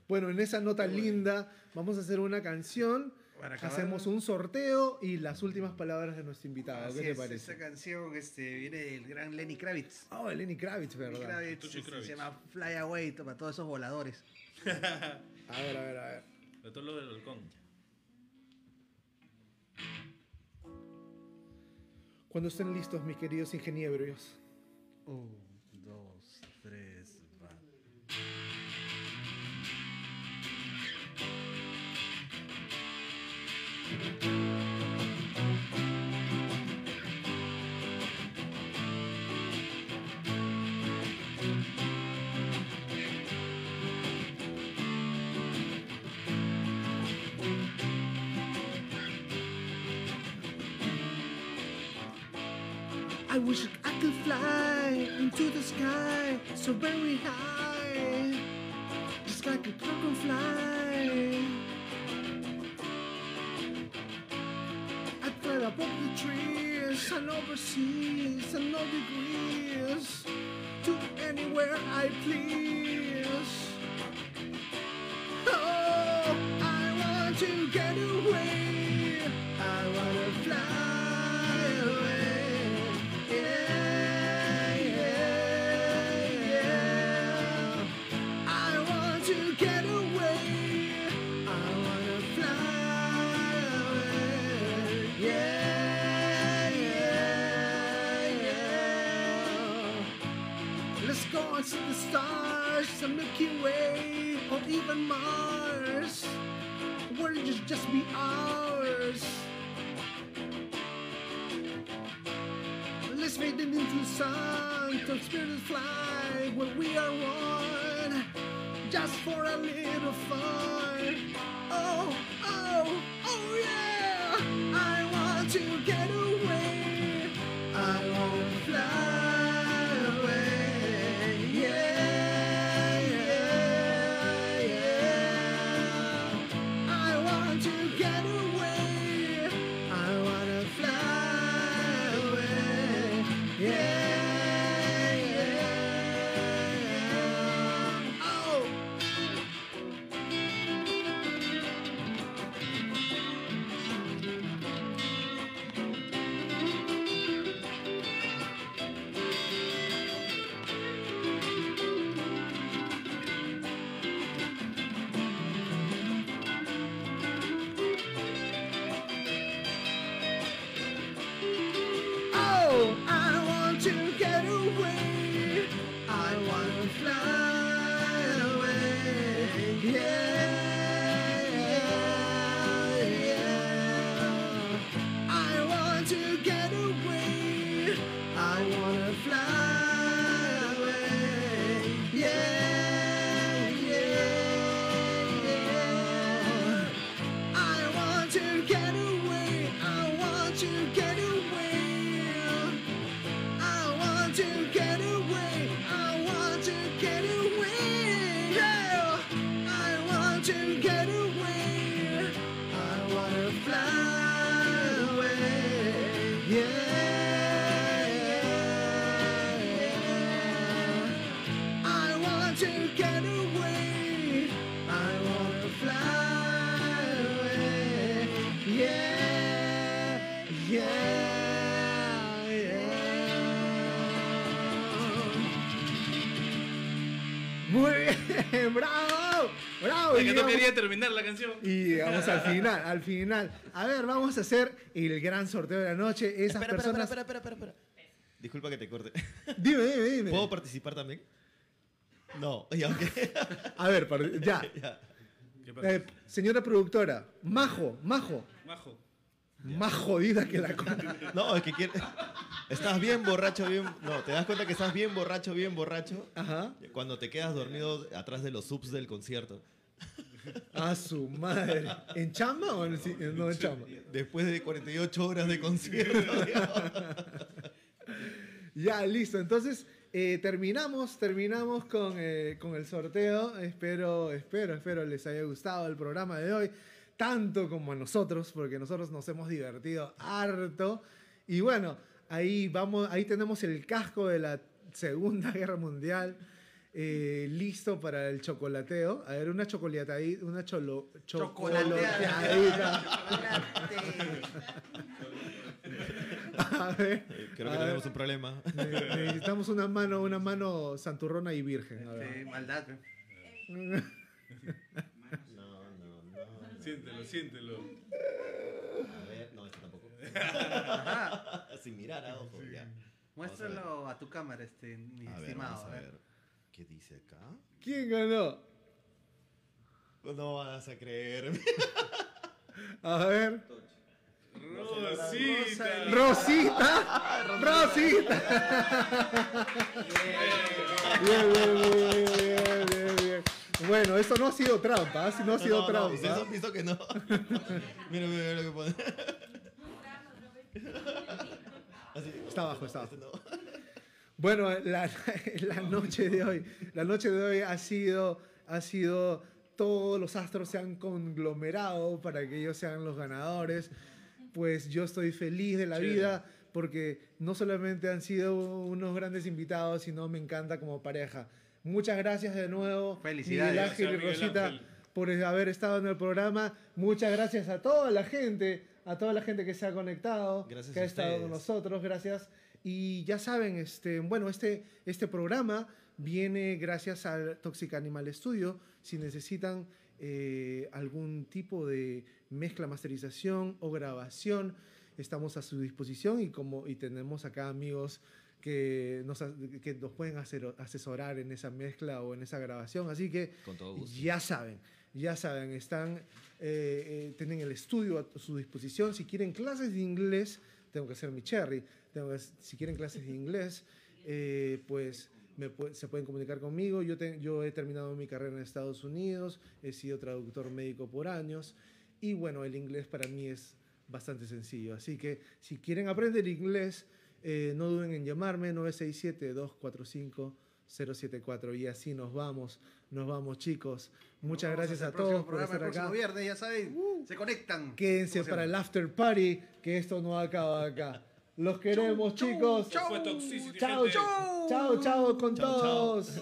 Bueno, en esa nota linda vamos a hacer una canción, Para hacemos un sorteo y las últimas palabras de nuestro invitado. Así ¿Qué te es, parece? Esta canción este, viene del gran Lenny Kravitz. Oh, Lenny Kravitz, Lenny ¿verdad? Kravitz, Tucci este, Kravitz. se llama Fly Away para todos esos voladores. (laughs) A ver, a ver, a ver. (laughs) De todo lo del balcón. Cuando estén listos, mis queridos ingenieros. Un, dos, tres, va. Fly into the sky so very high, just like a dragonfly. I fly above the trees and overseas and no degrees to anywhere I please. Oh, I want to get away. I want to fly away. The stars, the Milky Way, or even Mars. Where it just be ours. Let's fade it into the sun, to spirits fly where we are one, just for a little fun. Oh, oh, oh yeah! I want to get bravo. Es Y que no quería terminar la canción. y llegamos al final, al final. A ver, vamos a hacer el gran sorteo de la noche. Esas Espera, espera, personas. espera, espera, espera, espera. Disculpa que te corte. Dime, dime, dime. ¿Puedo participar también? No, (laughs) y aunque. A ver, (laughs) ya. ya. Eh, señora productora, Majo, Majo. Majo. Más jodida que la. No, es que quiere. Estás bien borracho, bien. No, te das cuenta que estás bien borracho, bien borracho. Ajá. Cuando te quedas dormido atrás de los subs del concierto. A su madre. ¿En chamba o en, no en chamba? Después de 48 horas de concierto. (laughs) Ya, listo. Entonces, eh, terminamos, terminamos con, eh, con el sorteo. Espero, espero, espero les haya gustado el programa de hoy. Tanto como a nosotros, porque nosotros nos hemos divertido harto. Y bueno, ahí vamos, ahí tenemos el casco de la Segunda Guerra Mundial. Eh, listo para el chocolateo. A ver, una chocolatadita, una cholo, chocolateadita. A ver, Creo a que ver. tenemos un problema. Ne- Necesitamos una mano, una mano santurrona y virgen. A ver. Sí, maldad. No, no, no. no. Siéntelo, siéntelo. A ver, no, esto tampoco. Sin mirar a ojo, ya. Muéstralo a tu cámara, este, mi A ver, estimado. vamos a a ver. ¿Qué dice acá? ¿Quién ganó? No vas a creer. (laughs) A ver. Rosita. Rosita. Rosita. Bien, bien, bien, bien, bien, bien. Bueno, eso no ha sido trampa, ¿ah? Si no ha sido No, no, trampa. ¿Ustedes han visto que no? (laughs) mira, mira, mira lo que pone. Así, Está abajo, está este abajo. No. Bueno, la, (laughs) la noche de hoy, la noche de hoy ha sido, ha sido, todos los astros se han conglomerado para que ellos sean los ganadores. pues yo estoy feliz de la Chévere. vida porque no solamente han sido unos grandes invitados, sino me encanta como pareja. Muchas gracias de nuevo, Felicidades. Miguel Ángel y Rosita, Ángel. por haber estado en el programa. Muchas gracias a toda la gente, a toda la gente que se ha conectado, Gracias que ha estado con nosotros. Gracias. Y ya saben, este, bueno, este, este programa viene gracias al Toxic Animal Studio. Si necesitan eh, algún tipo de mezcla, masterización o grabación, estamos a su disposición y, como, y tenemos acá amigos que nos, que nos pueden hacer, asesorar en esa mezcla o en esa grabación. Así que Con todo gusto. ya saben, ya saben, están, eh, eh, tienen el estudio a su disposición. Si quieren clases de inglés, tengo que hacer mi cherry. Tengo que- si quieren clases de inglés, eh, pues me se pueden comunicar conmigo. Yo, te- yo he terminado mi carrera en Estados Unidos, he sido traductor médico por años y bueno, el inglés para mí es bastante sencillo. Así que si quieren aprender inglés, eh, no duden en llamarme 967-245-074 y así nos vamos, nos vamos chicos. Muchas gracias a todos por estar el acá. viernes, ya saben, se conectan. Quédense ¿Cómo se para el after party, que esto no acaba acá. Los queremos, Chau, chicos. Chao, chao, chao con chao. todos.